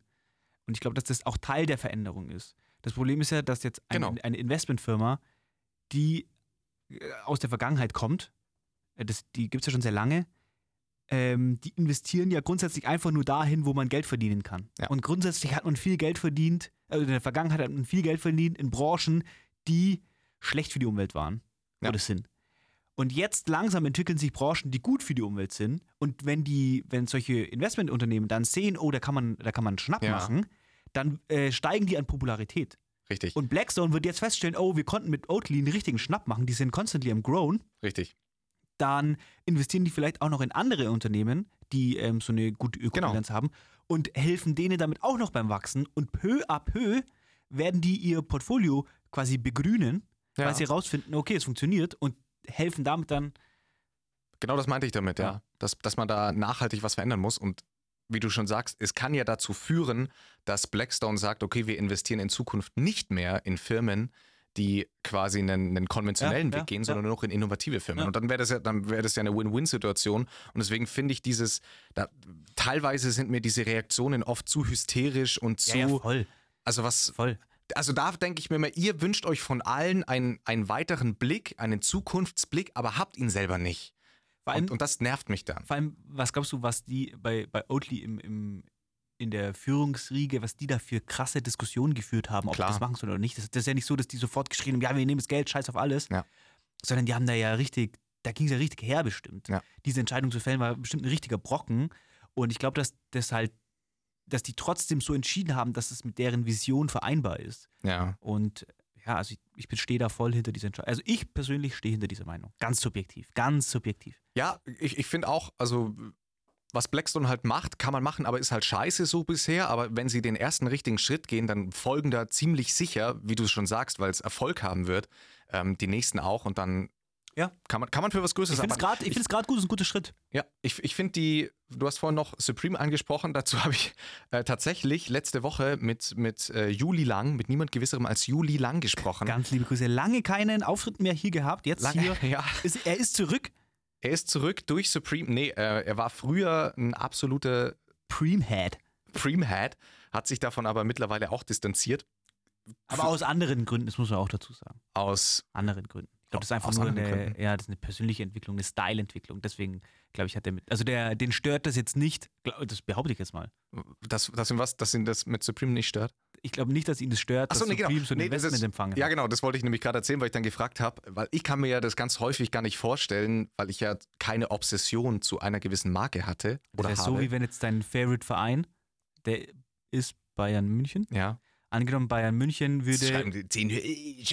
Speaker 4: Und ich glaube, dass das auch Teil der Veränderung ist. Das Problem ist ja, dass jetzt ein,
Speaker 3: Genau.
Speaker 4: eine Investmentfirma, die aus der Vergangenheit kommt, äh, das, die gibt es ja schon sehr lange, ähm, die investieren ja grundsätzlich einfach nur dahin, wo man Geld verdienen kann.
Speaker 3: Ja.
Speaker 4: Und grundsätzlich hat man viel Geld verdient, also in der Vergangenheit hat man viel Geld verdient in Branchen, die schlecht für die Umwelt waren
Speaker 3: Ja.
Speaker 4: oder sind. Und jetzt langsam entwickeln sich Branchen, die gut für die Umwelt sind. Und wenn die, wenn solche Investmentunternehmen dann sehen, oh, da kann man, da kann man Schnapp
Speaker 3: Ja.
Speaker 4: machen, dann äh, steigen die an Popularität.
Speaker 3: Richtig,
Speaker 4: Und Blackstone wird jetzt feststellen, oh, wir konnten mit Oatly einen richtigen Schnapp machen, die sind constantly am Grown.
Speaker 3: richtig.
Speaker 4: Dann investieren die vielleicht auch noch in andere Unternehmen, die ähm, so eine gute
Speaker 3: Genau.
Speaker 4: Ökobilanz haben und helfen denen damit auch noch beim Wachsen. Und peu à peu werden die ihr Portfolio quasi begrünen,
Speaker 3: Ja.
Speaker 4: weil sie rausfinden, okay, es funktioniert und helfen damit dann
Speaker 3: Genau das meinte ich damit, ja.
Speaker 4: Ja.
Speaker 3: Dass, dass man da nachhaltig was verändern muss. Und wie du schon sagst, es kann ja dazu führen, dass Blackstone sagt, okay, wir investieren in Zukunft nicht mehr in Firmen, die quasi einen, einen konventionellen
Speaker 4: Ja,
Speaker 3: Weg
Speaker 4: ja,
Speaker 3: gehen,
Speaker 4: ja.
Speaker 3: sondern nur noch in innovative Firmen.
Speaker 4: Ja.
Speaker 3: Und dann wäre das ja, dann wäre das ja eine Win-Win-Situation. Und deswegen finde ich dieses, da, teilweise sind mir diese Reaktionen oft zu hysterisch und zu,
Speaker 4: voll,
Speaker 3: also was,
Speaker 4: voll.
Speaker 3: also da denke ich mir immer, ihr wünscht euch von allen einen, einen weiteren Blick, einen Zukunftsblick, aber habt ihn selber nicht.
Speaker 4: Allem,
Speaker 3: Und, und das nervt mich dann.
Speaker 4: vor allem, was glaubst du, was die bei, bei Oatly im, im, in der Führungsriege, was die da für krasse Diskussionen geführt haben, ob
Speaker 3: Klar.
Speaker 4: das machen sollen oder nicht. Das, das ist ja nicht so, dass die sofort geschrien haben, ja, wir nehmen das Geld, scheiß auf alles.
Speaker 3: Ja.
Speaker 4: Sondern die haben da ja richtig, da ging es ja richtig herbestimmt.
Speaker 3: Ja.
Speaker 4: Diese Entscheidung zu fällen war bestimmt ein richtiger Brocken. Und ich glaube, dass das halt, dass die trotzdem so entschieden haben, dass es mit deren Vision vereinbar ist.
Speaker 3: Ja.
Speaker 4: Und ja, also ich, ich stehe da voll hinter dieser Entscheidung. Also ich persönlich stehe hinter dieser Meinung. Ganz subjektiv, ganz subjektiv.
Speaker 3: Ja, ich, ich finde auch, also was Blackstone halt macht, kann man machen, aber ist halt scheiße so bisher. Aber wenn sie den ersten richtigen Schritt gehen, dann folgen da ziemlich sicher, wie du es schon sagst, weil es Erfolg haben wird, ähm, die nächsten auch und dann
Speaker 4: Ja.
Speaker 3: kann, man, kann man für was Größeres
Speaker 4: Ich finde es gerade ich gut, ist ein guter Schritt.
Speaker 3: Ja, ich, ich finde die, du hast vorhin noch Supreme angesprochen, dazu habe ich äh, tatsächlich letzte Woche mit, mit äh, Juli Lang, mit niemand gewisserem als Juli Lang gesprochen.
Speaker 4: Ganz liebe Grüße. Lange keinen Auftritt mehr hier gehabt. Jetzt
Speaker 3: Lange-
Speaker 4: hier.
Speaker 3: ja.
Speaker 4: Ist, er ist zurück.
Speaker 3: Er ist zurück durch Supreme. Nee, äh, er war früher ein absoluter
Speaker 4: Preemhead.
Speaker 3: Supreme-Head, hat sich davon aber mittlerweile auch distanziert.
Speaker 4: Aber aus anderen Gründen, das muss man auch dazu sagen.
Speaker 3: Aus,
Speaker 4: Anderen Gründen. Ich glaube, das ist einfach nur eine,
Speaker 3: Gründen.
Speaker 4: ja, das ist eine persönliche Entwicklung, eine Style-Entwicklung. Deswegen, glaube ich, hat er mit. Also der, den stört das jetzt nicht, glaub- das behaupte ich jetzt mal.
Speaker 3: das, das, was, dass ihn das mit Supreme nicht stört.
Speaker 4: Ich glaube nicht, dass ihn das stört,
Speaker 3: so,
Speaker 4: dass
Speaker 3: nee, genau.
Speaker 4: Supreme so ein
Speaker 3: Nee, das-
Speaker 4: Investment empfangen
Speaker 3: Ja, genau, das wollte ich nämlich gerade erzählen, weil ich dann gefragt habe, weil ich kann mir ja das ganz häufig gar nicht vorstellen, weil ich ja keine Obsession zu einer gewissen Marke hatte
Speaker 4: Das
Speaker 3: oder
Speaker 4: wäre
Speaker 3: habe.
Speaker 4: so, wie wenn jetzt dein Favorite-Verein, der ist Bayern München.
Speaker 3: ja.
Speaker 4: Angenommen, Bayern München würde.
Speaker 3: Schreiben die zehn äh,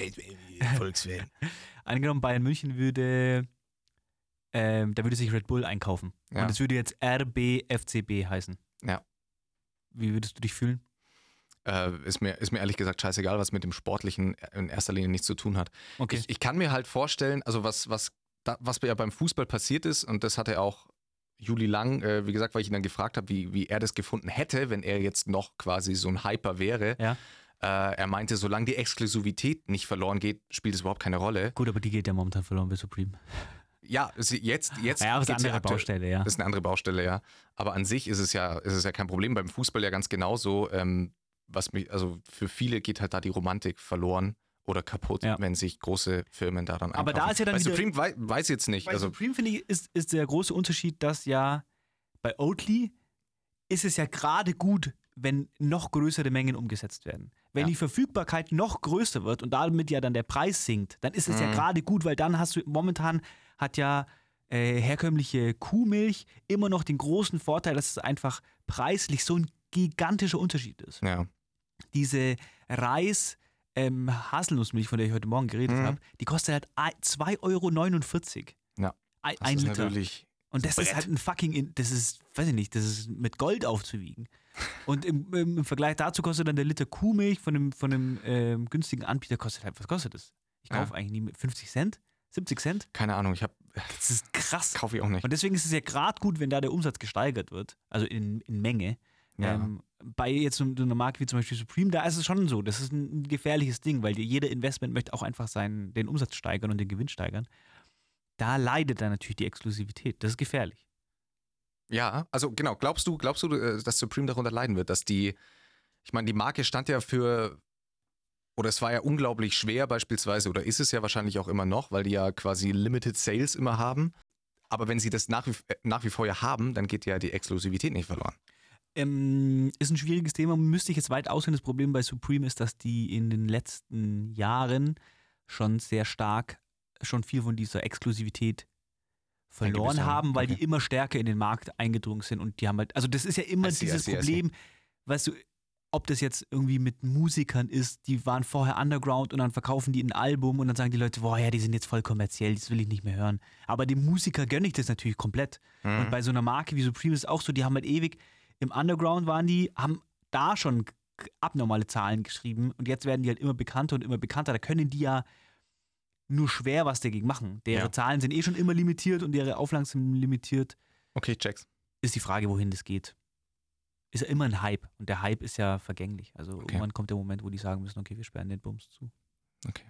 Speaker 3: Volkswählen.
Speaker 4: Angenommen, Bayern München würde, ähm, da würde sich Red Bull einkaufen.
Speaker 3: Ja.
Speaker 4: Und es würde jetzt RBFCB heißen.
Speaker 3: Ja.
Speaker 4: Wie würdest du dich fühlen?
Speaker 3: äh, ist, mir, ist mir ehrlich gesagt scheißegal, was mit dem Sportlichen in erster Linie nichts zu tun hat.
Speaker 4: Okay.
Speaker 3: Ich, ich kann mir halt vorstellen, also was, was, da, was ja beim Fußball passiert ist, und das hatte auch Juli Lang, äh, wie gesagt, weil ich ihn dann gefragt habe, wie, wie er das gefunden hätte, wenn er jetzt noch quasi so ein Hyper wäre.
Speaker 4: Ja.
Speaker 3: Äh, er meinte, solange die Exklusivität nicht verloren geht, spielt es überhaupt keine Rolle.
Speaker 4: Gut, aber die geht ja momentan verloren bei Supreme.
Speaker 3: Ja, jetzt, jetzt
Speaker 4: Ja, ist eine andere Baustelle, ja.
Speaker 3: Das ist eine andere Baustelle, ja. Aber an sich ist es ja, ist es ja kein Problem. Beim Fußball ja ganz genauso. Ähm, was mich, also für viele geht halt da die Romantik verloren oder kaputt,
Speaker 4: Ja.
Speaker 3: wenn sich große Firmen daran
Speaker 4: Aber da ist ja dann
Speaker 3: Bei
Speaker 4: wieder-
Speaker 3: Supreme wei weiß ich jetzt nicht.
Speaker 4: Bei
Speaker 3: Also,
Speaker 4: Supreme, finde ich, ist, ist der große Unterschied, dass ja bei Oatly ist es ja gerade gut, wenn noch größere Mengen umgesetzt werden. Wenn
Speaker 3: Ja.
Speaker 4: die Verfügbarkeit noch größer wird und damit ja dann der Preis sinkt, dann ist es ja
Speaker 3: Mhm.
Speaker 4: gerade gut, weil dann hast du, momentan hat ja äh, herkömmliche Kuhmilch immer noch den großen Vorteil, dass es einfach preislich so ein gigantischer Unterschied ist.
Speaker 3: ja.
Speaker 4: Diese Reis ähm, Haselnussmilch, von der ich heute Morgen geredet
Speaker 3: Mhm.
Speaker 4: habe, die kostet halt ein- 2,49 Euro.
Speaker 3: Ja.
Speaker 4: Ein,
Speaker 3: Das
Speaker 4: ein
Speaker 3: ist
Speaker 4: Liter.
Speaker 3: natürlich.
Speaker 4: Und das ist
Speaker 3: Brett.
Speaker 4: halt ein fucking, in- das ist, weiß ich nicht, das ist mit Gold aufzuwiegen. Und im, im, Vergleich dazu kostet dann der Liter Kuhmilch von einem, von einem ähm, günstigen Anbieter, kostet halt, was kostet das? Ich
Speaker 3: Ja.
Speaker 4: kaufe eigentlich nie mit 50 Cent, 70 Cent.
Speaker 3: Keine Ahnung, ich habe
Speaker 4: Das ist krass.
Speaker 3: kaufe ich auch nicht.
Speaker 4: Und deswegen ist es ja gerade gut, wenn da der Umsatz gesteigert wird, also in, in Menge.
Speaker 3: Ja.
Speaker 4: Ähm, bei jetzt so einer Marke wie zum Beispiel Supreme, da ist es schon so. Das ist ein gefährliches Ding, weil jeder Investment möchte auch einfach seinen, den Umsatz steigern und den Gewinn steigern. Da leidet dann natürlich die Exklusivität. Das ist gefährlich.
Speaker 3: Ja, also genau, glaubst du, glaubst du, äh, dass Supreme darunter leiden wird, dass die, ich meine, die Marke stand ja für, oder es war ja unglaublich schwer beispielsweise, oder ist es ja wahrscheinlich auch immer noch, weil die ja quasi Limited Sales immer haben. Aber wenn sie das nach wie, äh, nach wie vor ja haben, dann geht ja die Exklusivität nicht verloren.
Speaker 4: Ähm, ist ein schwieriges Thema, müsste ich jetzt weit aussehen. Das Problem bei Supreme ist, dass die in den letzten Jahren schon sehr stark, schon viel von dieser Exklusivität verloren
Speaker 3: haben.
Speaker 4: weil
Speaker 3: Okay.
Speaker 4: die immer stärker in den Markt eingedrungen sind und die haben halt, also das ist ja immer
Speaker 3: see,
Speaker 4: dieses
Speaker 3: see.
Speaker 4: Problem, weißt du, ob das jetzt irgendwie mit Musikern ist, die waren vorher Underground und dann verkaufen die ein Album und dann sagen die Leute, boah, ja, die sind jetzt voll kommerziell, das will ich nicht mehr hören. Aber dem Musiker gönne ich das natürlich komplett.
Speaker 3: Mhm.
Speaker 4: Und bei so einer Marke wie Supreme ist es auch so, die haben halt ewig im Underground waren die, haben da schon abnormale Zahlen geschrieben und jetzt werden die halt immer bekannter und immer bekannter. Da können die ja nur schwer was dagegen machen. Deren
Speaker 3: Ja.
Speaker 4: Zahlen sind eh schon immer limitiert und ihre Auflagen sind limitiert.
Speaker 3: Okay, checks.
Speaker 4: Ist die Frage, wohin das geht. Ist ja immer ein Hype und der Hype ist ja vergänglich. Also irgendwann kommt der Moment, wo die sagen müssen, okay, wir sperren den Bums zu.
Speaker 3: Okay.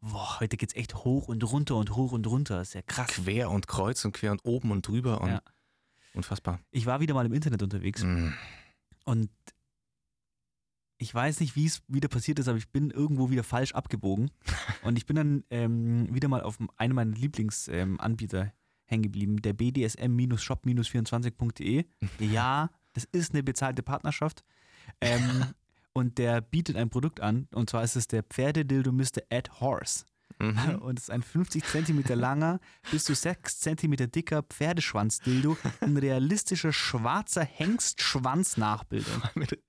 Speaker 4: Boah, heute geht's echt hoch und runter und hoch und runter. ist ja krass.
Speaker 3: Quer und kreuz und quer und oben und drüber und
Speaker 4: Ja.
Speaker 3: unfassbar.
Speaker 4: Ich war wieder mal im Internet unterwegs
Speaker 3: Mhm.
Speaker 4: Und ich weiß nicht, wie es wieder passiert ist, aber ich bin irgendwo wieder falsch abgebogen. Und ich bin dann ähm, wieder mal auf einem meiner Lieblingsanbieter hängen geblieben, der BDSM-shop-24.de. Ja, Das ist eine bezahlte Partnerschaft. Ähm, und der bietet ein Produkt an. Und zwar ist es der Pferdedildo Mr. Ed Horse.
Speaker 3: Mhm.
Speaker 4: Und es ist ein 50 Zentimeter langer, bis zu 6 Zentimeter dicker Pferdeschwanzdildo in realistischer schwarzer Hengstschwanz-Nachbildung.
Speaker 3: Mit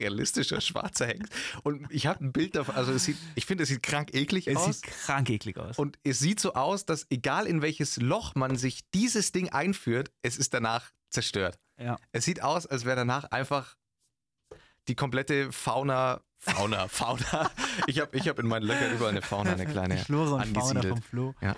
Speaker 3: realistischer schwarzer Hengst. Und ich habe ein Bild davon, also es sieht, ich finde, es sieht krank eklig
Speaker 4: Es
Speaker 3: aus.
Speaker 4: sieht krank eklig aus.
Speaker 3: Und es sieht so aus, dass egal in welches Loch man sich dieses Ding einführt, es ist danach zerstört.
Speaker 4: ja.
Speaker 3: Es sieht aus, als wäre danach einfach die komplette Fauna, Fauna, Fauna. Ich habe ich hab in meinen Löchern überall eine Fauna, eine kleine
Speaker 4: Die Flora und Fauna
Speaker 3: angesiedelt.
Speaker 4: vom Flo.
Speaker 3: Ja.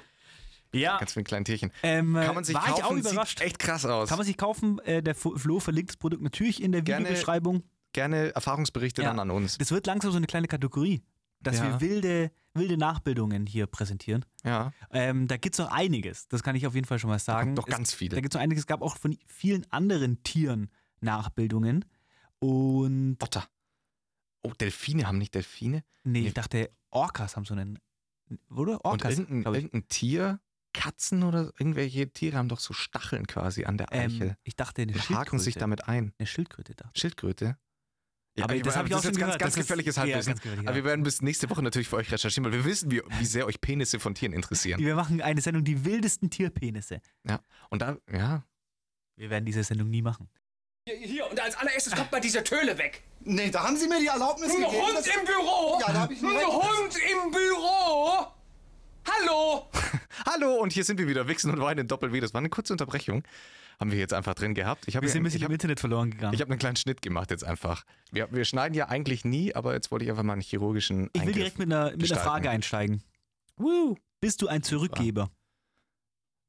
Speaker 4: Ja,
Speaker 3: Ganz vielen kleinen Tierchen.
Speaker 4: ähm,
Speaker 3: Kann man sich
Speaker 4: war
Speaker 3: kaufen,
Speaker 4: ich auch überrascht.
Speaker 3: sieht echt krass aus.
Speaker 4: Kann man sich kaufen. Äh, der Flo verlinkt das Produkt natürlich in der
Speaker 3: Gerne.
Speaker 4: Videobeschreibung.
Speaker 3: Gerne Erfahrungsberichte
Speaker 4: Ja.
Speaker 3: dann an uns.
Speaker 4: Das wird langsam so eine kleine Kategorie, dass
Speaker 3: Ja.
Speaker 4: wir wilde, wilde Nachbildungen hier präsentieren.
Speaker 3: Ja,
Speaker 4: Ähm, da gibt es noch einiges, das kann ich auf jeden Fall schon mal sagen.
Speaker 3: doch
Speaker 4: Es-
Speaker 3: ganz viele.
Speaker 4: Da gibt es noch einiges. Es gab auch von vielen anderen Tieren Nachbildungen. Und
Speaker 3: Otter. Oh, Delfine haben nicht Delfine?
Speaker 4: nee,
Speaker 3: Nee.
Speaker 4: ich dachte, Orcas haben so einen. Oder?
Speaker 3: Und
Speaker 4: Orcas,
Speaker 3: irgendein,
Speaker 4: glaub ich.
Speaker 3: irgendein Tier, Katzen oder irgendwelche Tiere haben doch so Stacheln quasi an der Eichel.
Speaker 4: Ähm, ich dachte, eine
Speaker 3: und
Speaker 4: Schildkröte.
Speaker 3: haken sich damit ein.
Speaker 4: Eine Schildkröte dachte ich.
Speaker 3: Schildkröte. Ja,
Speaker 4: Aber das habe ich auch
Speaker 3: ist
Speaker 4: schon
Speaker 3: jetzt ganz, ganz
Speaker 4: Das ist-
Speaker 3: gefährliches
Speaker 4: ja,
Speaker 3: Halbwissen.
Speaker 4: ganz gefährlich,
Speaker 3: Aber
Speaker 4: ja.
Speaker 3: wir werden bis nächste Woche natürlich für euch recherchieren, weil wir wissen, wie, wie sehr euch Penisse von Tieren interessieren.
Speaker 4: Wir machen eine Sendung, die wildesten Tierpenisse.
Speaker 3: Und da, ja,
Speaker 4: Wir werden diese Sendung nie machen.
Speaker 1: Hier, hier, und als allererstes kommt mal diese Töle weg.
Speaker 2: Nee, da haben Sie mir die Erlaubnis
Speaker 1: Ein
Speaker 2: gegeben.
Speaker 1: Hund
Speaker 2: dass-
Speaker 1: im Büro!
Speaker 2: Ja, da hab ich
Speaker 1: Ein
Speaker 2: ein.
Speaker 1: Hund im Büro! Hallo!
Speaker 3: Hallo, und hier sind wir wieder. Wichsen und Weinen Doppel W. Das war eine kurze Unterbrechung. Haben wir jetzt einfach drin gehabt. Ich habe
Speaker 4: Wir sind ein bisschen
Speaker 3: ich
Speaker 4: im Internet verloren gegangen.
Speaker 3: ich hab einen kleinen Schnitt gemacht jetzt einfach. Wir, wir schneiden ja eigentlich nie, aber jetzt wollte ich einfach mal einen chirurgischen
Speaker 4: Ich will direkt mit einer, mit einer. Frage einsteigen.
Speaker 3: Woo.
Speaker 4: Bist du ein Zurückgeber?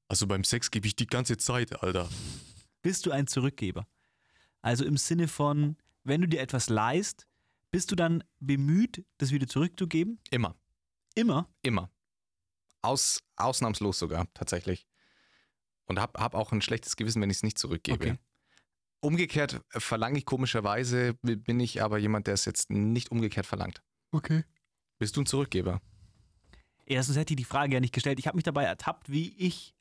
Speaker 3: Also beim Sex gebe ich die ganze Zeit, Alter.
Speaker 4: Bist du ein Zurückgeber? Also im Sinne von, wenn du dir etwas leist, bist du dann bemüht, das wieder zurückzugeben?
Speaker 3: Immer.
Speaker 4: Immer?
Speaker 3: Immer. Aus, ausnahmslos sogar, tatsächlich. Und hab, hab auch ein schlechtes Gewissen, wenn ich es nicht zurückgebe.
Speaker 4: Okay.
Speaker 3: Umgekehrt äh, verlange ich komischerweise, bi- bin ich aber jemand, der es jetzt nicht umgekehrt verlangt.
Speaker 4: Okay.
Speaker 3: Bist du ein Zurückgeber?
Speaker 4: Erstens hätte ich die Frage ja nicht gestellt. Ich habe mich dabei ertappt, wie ich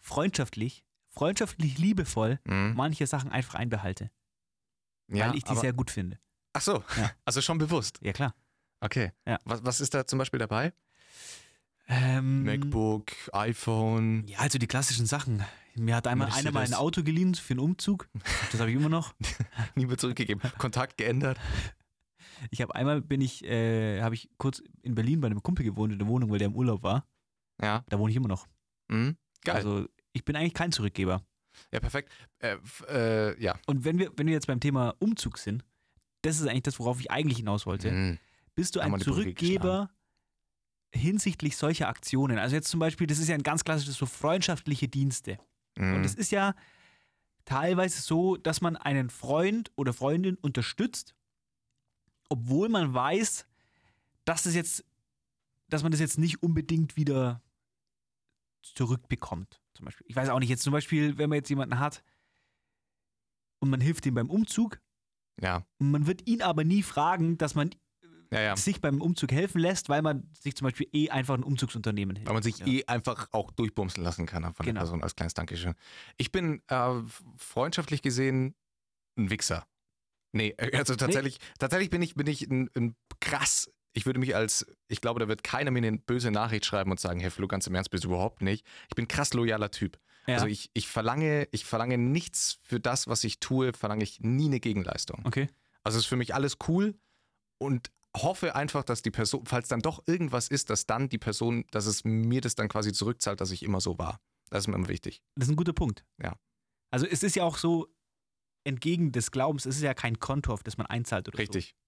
Speaker 4: freundschaftlich, freundschaftlich liebevoll
Speaker 3: Mhm.
Speaker 4: manche Sachen einfach einbehalte,
Speaker 3: Ja,
Speaker 4: weil ich die
Speaker 3: aber-
Speaker 4: sehr gut finde.
Speaker 3: Ach so,
Speaker 4: Ja.
Speaker 3: also schon bewusst.
Speaker 4: Ja, klar.
Speaker 3: Okay.
Speaker 4: Ja.
Speaker 3: Was, was ist da zum Beispiel dabei?
Speaker 4: Ähm,
Speaker 3: MacBook, iPhone.
Speaker 4: Ja, also die klassischen Sachen. Mir hat einmal einer mal ein. Auto geliehen für einen Umzug. Das habe ich immer noch.
Speaker 3: Nie mehr zurückgegeben. Kontakt geändert.
Speaker 4: Ich habe einmal bin ich, äh, habe ich kurz in Berlin bei einem Kumpel gewohnt in der Wohnung, weil der im Urlaub war.
Speaker 3: Ja.
Speaker 4: Da wohne ich immer noch.
Speaker 3: Mhm. Geil.
Speaker 4: Also ich bin eigentlich kein Zurückgeber.
Speaker 3: ja, perfekt. Äh, äh, ja.
Speaker 4: Und wenn wir, wenn wir jetzt beim Thema Umzug sind, das ist eigentlich das, worauf ich eigentlich hinaus wollte.
Speaker 3: Mhm.
Speaker 4: Bist du
Speaker 3: Haben
Speaker 4: ein Zurückgeber hinsichtlich solcher Aktionen? Also jetzt zum Beispiel, das ist ja ein ganz klassisches so freundschaftliche Dienste. Und
Speaker 3: Mhm.
Speaker 4: es ist ja teilweise so, dass man einen Freund oder Freundin unterstützt, obwohl man weiß, dass das jetzt, dass man das jetzt nicht unbedingt wieder zurückbekommt. Zum Beispiel. Ich weiß auch nicht, jetzt zum Beispiel, wenn man jetzt jemanden hat und man hilft ihm beim Umzug
Speaker 3: ja.
Speaker 4: und man wird ihn aber nie fragen, dass man
Speaker 3: Ja, ja.
Speaker 4: sich beim Umzug helfen lässt, weil man sich zum Beispiel eh einfach ein Umzugsunternehmen hilft.
Speaker 3: Weil man sich
Speaker 4: ja.
Speaker 3: eh einfach auch durchbumsen lassen kann von
Speaker 4: Genau.
Speaker 3: der Person als kleines Dankeschön. Ich bin äh, freundschaftlich gesehen ein Wichser. Nee, äh, also tatsächlich, tatsächlich bin ich, bin ich ein, ein krass. Ich würde mich als, ich glaube, da wird keiner mir eine böse Nachricht schreiben und sagen, Herr Flo, ganz im Ernst, bist du überhaupt nicht. Ich bin ein krass loyaler Typ.
Speaker 4: Ja.
Speaker 3: Also ich, ich verlange, ich verlange nichts für das, was ich tue, verlange ich nie eine Gegenleistung.
Speaker 4: okay.
Speaker 3: Also ist für mich alles cool und hoffe einfach, dass die Person, falls dann doch irgendwas ist, dass dann die Person, dass es mir das dann quasi zurückzahlt, dass ich immer so war. Das ist mir immer wichtig.
Speaker 4: Das ist ein guter Punkt.
Speaker 3: Ja.
Speaker 4: Also es ist ja auch so, entgegen des Glaubens, es ist ja kein Konto, auf das man einzahlt oder
Speaker 3: Richtig.
Speaker 4: so.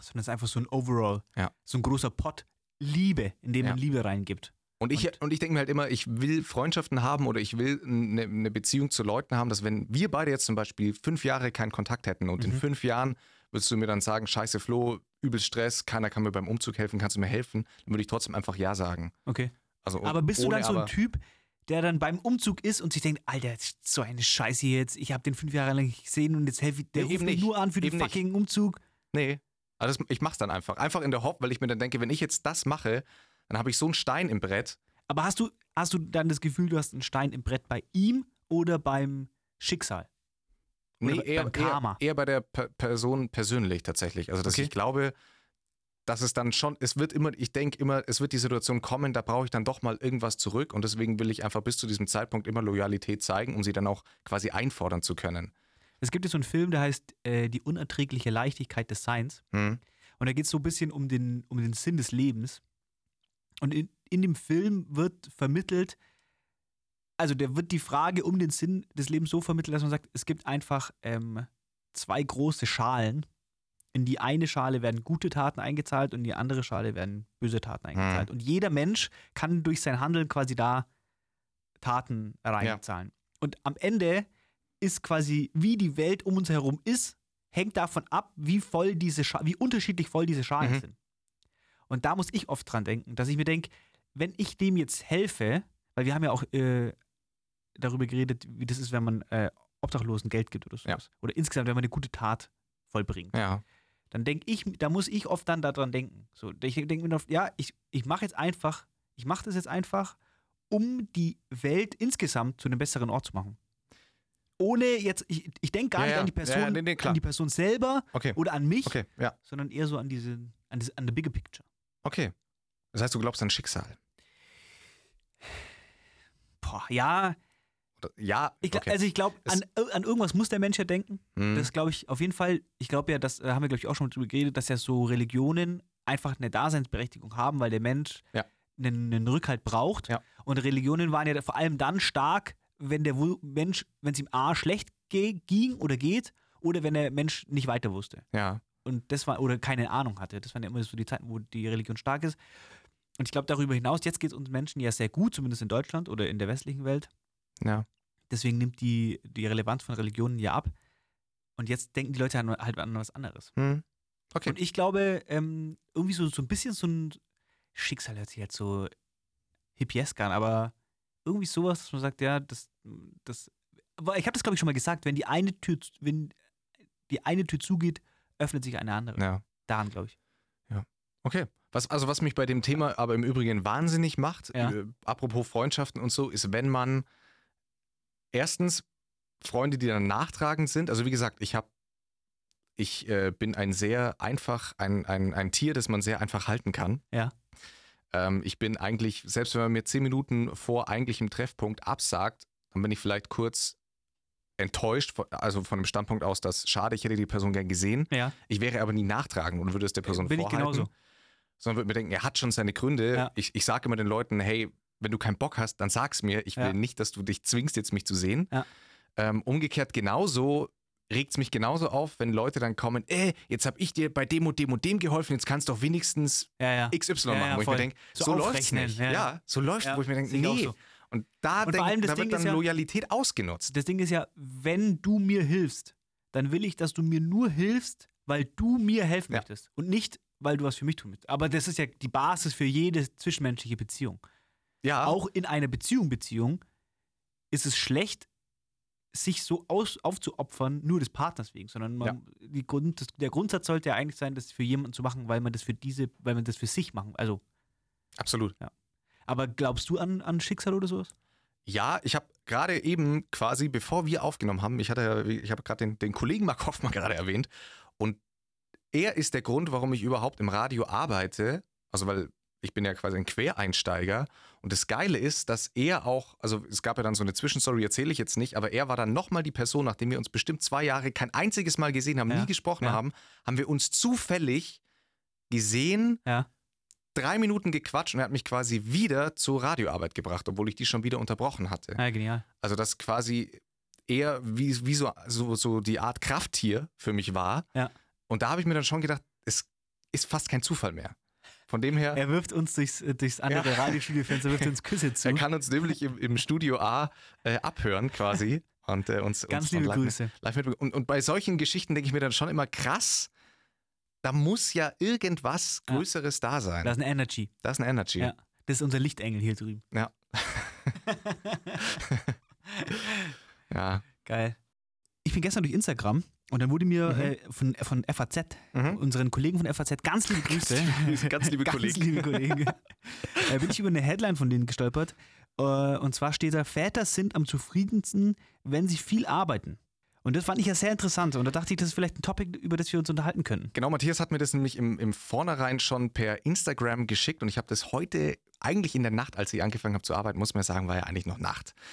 Speaker 4: Sondern es ist einfach so ein Overall,
Speaker 3: Ja.
Speaker 4: so ein großer Pot Liebe, in dem man
Speaker 3: Ja.
Speaker 4: Liebe reingibt.
Speaker 3: Und ich,
Speaker 4: Und-
Speaker 3: und ich denke mir halt immer, ich will Freundschaften haben oder ich will eine, eine Beziehung zu Leuten haben, dass wenn wir beide jetzt zum Beispiel fünf Jahre keinen Kontakt hätten und in
Speaker 4: Mhm.
Speaker 3: fünf Jahren würdest du mir dann sagen, scheiße Flo, übel Stress, keiner kann mir beim Umzug helfen, kannst du mir helfen, dann würde ich trotzdem einfach Ja sagen.
Speaker 4: Okay.
Speaker 3: Also
Speaker 4: Aber bist du dann so ein Typ, der dann beim Umzug ist und sich denkt, Alter, so eine Scheiße jetzt, ich habe den fünf Jahre lang nicht gesehen und jetzt helfe ich, der ruft mich
Speaker 3: nicht.
Speaker 4: nur an für den
Speaker 3: Eben nicht.
Speaker 4: fucking Umzug.
Speaker 3: Nee. Also das, ich mach's dann einfach. Einfach in der Hoffnung, weil ich mir dann denke, wenn ich jetzt das mache, dann habe ich so einen Stein im Brett.
Speaker 4: Aber hast du, hast du dann das Gefühl, du hast einen Stein im Brett bei ihm oder beim Schicksal?
Speaker 3: Nee,
Speaker 4: Oder
Speaker 3: eher,
Speaker 4: beim Karma?
Speaker 3: Eher, eher bei der Per- Person persönlich tatsächlich. Also, dass
Speaker 4: Okay.
Speaker 3: ich glaube, dass es dann schon, es wird immer, ich denke immer, es wird die Situation kommen, da brauche ich dann doch mal irgendwas zurück und deswegen will ich einfach bis zu diesem Zeitpunkt immer Loyalität zeigen, um sie dann auch quasi einfordern zu können.
Speaker 4: Es gibt jetzt so einen Film, der heißt äh, Die unerträgliche Leichtigkeit des Seins.
Speaker 3: Hm?
Speaker 4: Und da geht es so ein bisschen um den, um den Sinn des Lebens. Und in, in dem Film wird vermittelt, also da wird die Frage um den Sinn des Lebens so vermittelt, dass man sagt, es gibt einfach ähm, zwei große Schalen. In die eine Schale werden gute Taten eingezahlt und in die andere Schale werden böse Taten eingezahlt. Und jeder Mensch kann durch sein Handeln quasi da Taten reinzahlen. Und am Ende ist quasi, wie die Welt um uns herum ist, hängt davon ab, wie voll diese Scha wie unterschiedlich voll diese Schalen
Speaker 3: Mhm.
Speaker 4: sind. Und da muss ich oft dran denken, dass ich mir denke, wenn ich dem jetzt helfe, weil wir haben ja auch äh, darüber geredet, wie das ist, wenn man äh, Obdachlosen Geld gibt oder sowas. Oder insgesamt, wenn man eine gute Tat vollbringt.
Speaker 3: Ja.
Speaker 4: Dann denke ich, da muss ich oft dann daran denken. So, ich denke mir oft, ja, ich, ich mache jetzt einfach, ich mache das jetzt einfach, um die Welt insgesamt zu einem besseren Ort zu machen. Ohne jetzt, ich, ich denke gar
Speaker 3: Ja,
Speaker 4: nicht
Speaker 3: ja.
Speaker 4: an die Person,
Speaker 3: ja, nee, nee,
Speaker 4: an die Person selber
Speaker 3: Okay.
Speaker 4: oder an mich,
Speaker 3: Okay, ja.
Speaker 4: sondern eher so an diese, an diese, an the bigger picture.
Speaker 3: Okay. Das heißt, du glaubst an Schicksal.
Speaker 4: Boah, ja,
Speaker 3: Oder, ja,
Speaker 4: ich,
Speaker 3: okay.
Speaker 4: also ich glaube, an, an irgendwas muss der Mensch ja denken.
Speaker 3: Hm.
Speaker 4: Das glaube ich auf jeden Fall, ich glaube ja, das äh, haben wir, glaube ich, auch schon drüber geredet, dass ja so Religionen einfach eine Daseinsberechtigung haben, weil der Mensch einen, einen Rückhalt braucht.
Speaker 3: Ja.
Speaker 4: Und Religionen waren ja vor allem dann stark, wenn der Mensch, wenn es ihm A schlecht ging oder geht, oder wenn der Mensch nicht weiter wusste.
Speaker 3: ja.
Speaker 4: Und das war, oder keine Ahnung hatte. Das waren ja immer so die Zeiten, wo die Religion stark ist. Und ich glaube, darüber hinaus, jetzt geht es uns Menschen ja sehr gut, zumindest in Deutschland oder in der westlichen Welt.
Speaker 3: Ja.
Speaker 4: Deswegen nimmt die, die Relevanz von Religionen ja ab. Und jetzt denken die Leute halt an was anderes.
Speaker 3: Hm. Okay.
Speaker 4: Und ich glaube, ähm, irgendwie so, so ein bisschen so ein Schicksal hört sich jetzt so hippiesk an, aber irgendwie sowas, dass man sagt, ja, das, das, aber ich habe das glaube ich schon mal gesagt, wenn die eine Tür, wenn die eine Tür zugeht, öffnet sich eine andere.
Speaker 3: ja.
Speaker 4: Daran glaube ich.
Speaker 3: Okay. Was, also was mich bei dem Thema aber im Übrigen wahnsinnig macht,
Speaker 4: Ja.
Speaker 3: äh, apropos Freundschaften und so, ist, wenn man erstens Freunde, die dann nachtragend sind. Also wie gesagt, ich habe, ich äh, bin ein sehr einfach, ein, ein, ein Tier, das man sehr einfach halten kann.
Speaker 4: Ja.
Speaker 3: Ähm, ich bin eigentlich, selbst wenn man mir zehn Minuten vor eigentlichem Treffpunkt absagt, dann bin ich vielleicht kurz enttäuscht, von- also von dem Standpunkt aus, dass schade, ich hätte die Person gern gesehen.
Speaker 4: Ja.
Speaker 3: Ich wäre aber nie nachtragend und würde es der Person
Speaker 4: Bin ich
Speaker 3: vorhalten.
Speaker 4: genauso.
Speaker 3: Sondern würde mir denken, er hat schon seine Gründe.
Speaker 4: Ja.
Speaker 3: Ich, ich sage immer den Leuten, hey, wenn du keinen Bock hast, dann sag's mir. Ich will
Speaker 4: Ja.
Speaker 3: nicht, dass du dich zwingst, jetzt mich zu sehen.
Speaker 4: Ja.
Speaker 3: Ähm, umgekehrt genauso regt es mich genauso auf, wenn Leute dann kommen, äh, jetzt habe ich dir bei dem und dem und dem geholfen, jetzt kannst du doch wenigstens
Speaker 4: Ja, ja.
Speaker 3: XY
Speaker 4: Ja,
Speaker 3: machen, wo ich
Speaker 4: voll.
Speaker 3: mir denke,
Speaker 4: So
Speaker 3: so,
Speaker 4: aufrechnen,
Speaker 3: nicht.
Speaker 4: ja,
Speaker 3: so läuft wo ich mir denke, nee.
Speaker 4: so.
Speaker 3: Und da,
Speaker 4: Und
Speaker 3: denk, da
Speaker 4: Ding
Speaker 3: wird dann Loyalität ausgenutzt.
Speaker 4: Das Ding ist ja, wenn du mir hilfst, dann will ich, dass du mir nur hilfst, weil du mir helfen möchtest und nicht, weil du was für mich tun möchtest. Aber das ist ja die Basis für jede zwischenmenschliche Beziehung.
Speaker 3: Ja,
Speaker 4: Auch in einer Beziehung, Beziehung ist es schlecht, sich so aus, aufzuopfern, nur des Partners wegen, sondern man, die Grund, das, der Grundsatz sollte ja eigentlich sein, das für jemanden zu machen, weil man das für diese, weil man das für sich machen. Also,
Speaker 3: absolut.
Speaker 4: aber glaubst du an, an Schicksal oder sowas?
Speaker 3: Ja, ich habe gerade eben quasi, bevor wir aufgenommen haben, ich hatte, ja- ich habe gerade den, den Kollegen Mark Hoffmann gerade erwähnt und er ist der Grund, warum ich überhaupt im Radio arbeite. Also weil ich bin ja quasi ein Quereinsteiger und das Geile ist, dass er auch, also es gab ja dann so eine Zwischenstory, erzähle ich jetzt nicht, aber er war dann nochmal die Person, nachdem wir uns bestimmt zwei Jahre kein einziges Mal gesehen haben,
Speaker 4: Ja,
Speaker 3: nie gesprochen
Speaker 4: ja.
Speaker 3: haben, haben wir uns zufällig gesehen,
Speaker 4: Ja.
Speaker 3: drei Minuten gequatscht und er hat mich quasi wieder zur Radioarbeit gebracht, obwohl ich die schon wieder unterbrochen hatte.
Speaker 4: Ja, genial.
Speaker 3: Also das quasi eher wie, wie so, so, so die Art Krafttier für mich war.
Speaker 4: Ja.
Speaker 3: Und da habe ich mir dann schon gedacht, es ist fast kein Zufall mehr. Von dem her,
Speaker 4: Er wirft uns durchs, äh, durchs andere
Speaker 3: Ja.
Speaker 4: Radiostudiofenster, wirft uns Küsse zu.
Speaker 3: er kann uns nämlich im, im Studio A äh, abhören quasi. Und äh, uns,
Speaker 4: Ganz
Speaker 3: uns
Speaker 4: liebe
Speaker 3: live,
Speaker 4: Grüße.
Speaker 3: Live mit, und, und bei solchen Geschichten denke ich mir dann schon immer krass, da muss ja irgendwas
Speaker 4: Ja.
Speaker 3: Größeres da sein.
Speaker 4: Da ist eine Energy.
Speaker 3: Das ist eine Energy.
Speaker 4: Ja. Das ist unser Lichtengel hier drüben.
Speaker 3: Ja. ja.
Speaker 4: Geil. Ich bin gestern durch Instagram und dann wurde mir
Speaker 3: Mhm.
Speaker 4: äh, von, von FAZ,
Speaker 3: Mhm.
Speaker 4: unseren Kollegen von FAZ, ganz liebe Grüße.
Speaker 3: Ganz liebe
Speaker 4: ganz
Speaker 3: Kollegen.
Speaker 4: liebe Kollegen. äh, bin ich über eine Headline von denen gestolpert. Äh, und zwar steht da: Väter sind am zufriedensten, wenn sie viel arbeiten. Und das fand ich ja sehr interessant. Und da dachte ich, das ist vielleicht ein Topic, über das wir uns unterhalten können.
Speaker 3: Genau, Matthias hat mir das nämlich im, im Vornherein schon per Instagram geschickt und ich habe das heute eigentlich in der Nacht, als ich angefangen habe zu arbeiten, muss man sagen, war ja eigentlich noch Nacht.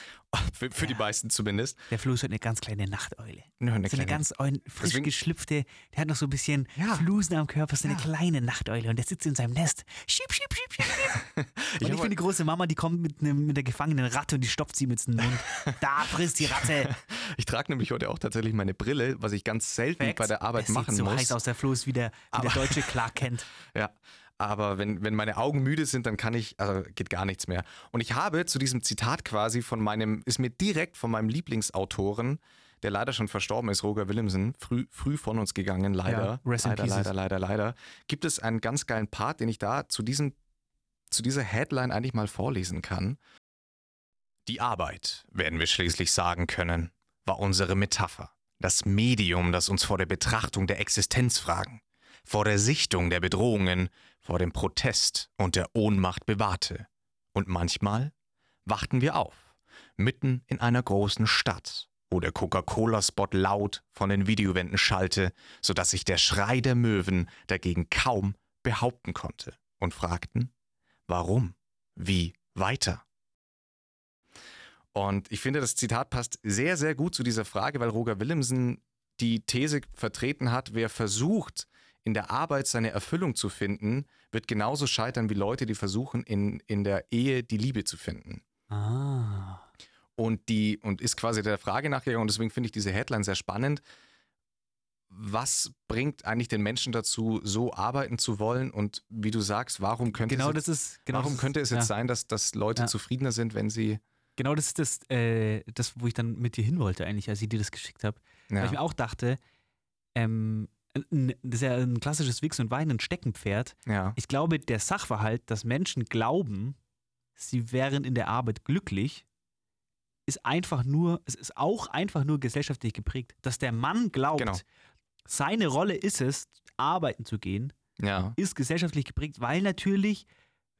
Speaker 3: Für, für die meisten zumindest.
Speaker 4: Der Flo ist halt eine ganz kleine Nachteule.
Speaker 3: Nur eine
Speaker 4: so eine
Speaker 3: kleine-
Speaker 4: ganz eu- frisch
Speaker 3: Deswegen-
Speaker 4: geschlüpfte, der hat noch so ein bisschen
Speaker 3: Ja.
Speaker 4: Flusen am Körper, so eine kleine Nachteule und der sitzt in seinem Nest. Schieb, schieb, schieb, schieb, schieb. Und ich,
Speaker 3: hab-
Speaker 4: bin die große Mama, die kommt mit, einem, mit der gefangenen Ratte und die stopft sie mit dem Mund. Da frisst die Ratte.
Speaker 3: Ich trage nämlich heute auch tatsächlich meine Brille, was ich ganz selten bei der Arbeit
Speaker 4: das
Speaker 3: machen
Speaker 4: sieht so
Speaker 3: muss.
Speaker 4: heiß aus, der Flo ist wie der, wie der deutsche Clark Kent.
Speaker 3: Ja, aber wenn, wenn meine Augen müde sind, dann kann ich, also geht gar nichts mehr. Und ich habe zu diesem Zitat quasi von meinem, ist mir direkt von meinem Lieblingsautoren, der leider schon verstorben ist, Roger Willemsen, früh, früh von uns gegangen, leider.
Speaker 4: Ja, rest in
Speaker 3: leider, leider, leider, leider. Gibt es einen ganz geilen Part, den ich da zu diesem, zu dieser Headline eigentlich mal vorlesen kann. Die Arbeit, werden wir schließlich sagen können, war unsere Metapher. Das Medium, das uns vor der Betrachtung der Existenzfragen, vor der Sichtung der Bedrohungen, vor dem Protest und der Ohnmacht bewahrte. Und manchmal wachten wir auf, mitten in einer großen Stadt, wo der Coca-Cola-Spot laut von den Videowänden schallte, sodass sich der Schrei der Möwen dagegen kaum behaupten konnte, und fragten, warum, wie weiter? Und ich finde, das Zitat passt sehr, sehr gut zu dieser Frage, weil Roger Willemsen die These vertreten hat, wer versucht, in der Arbeit seine Erfüllung zu finden, wird genauso scheitern wie Leute, die versuchen, in, in der Ehe die Liebe zu finden.
Speaker 4: Ah.
Speaker 3: Und die, und ist quasi der Frage nachgegangen, und deswegen finde ich diese Headline sehr spannend. Was bringt eigentlich den Menschen dazu, so arbeiten zu wollen? Und wie du sagst, warum könnte
Speaker 4: Genau
Speaker 3: es,
Speaker 4: das ist. Genau
Speaker 3: warum
Speaker 4: das
Speaker 3: könnte es jetzt
Speaker 4: ja.
Speaker 3: sein, dass, dass Leute
Speaker 4: Ja.
Speaker 3: zufriedener sind, wenn sie.
Speaker 4: Genau das ist das, äh, das, wo ich dann mit dir hin wollte, eigentlich, als ich dir das geschickt habe. Weil ich mir auch dachte, ähm, das ist ja ein klassisches Wichs und Wein, ein Steckenpferd.
Speaker 3: ja,
Speaker 4: Ich glaube, der Sachverhalt, dass Menschen glauben, sie wären in der Arbeit glücklich, ist einfach nur, es ist auch einfach nur gesellschaftlich geprägt. Dass der Mann glaubt,
Speaker 3: Genau.
Speaker 4: seine Rolle ist es, arbeiten zu gehen,
Speaker 3: ja,
Speaker 4: ist gesellschaftlich geprägt, weil natürlich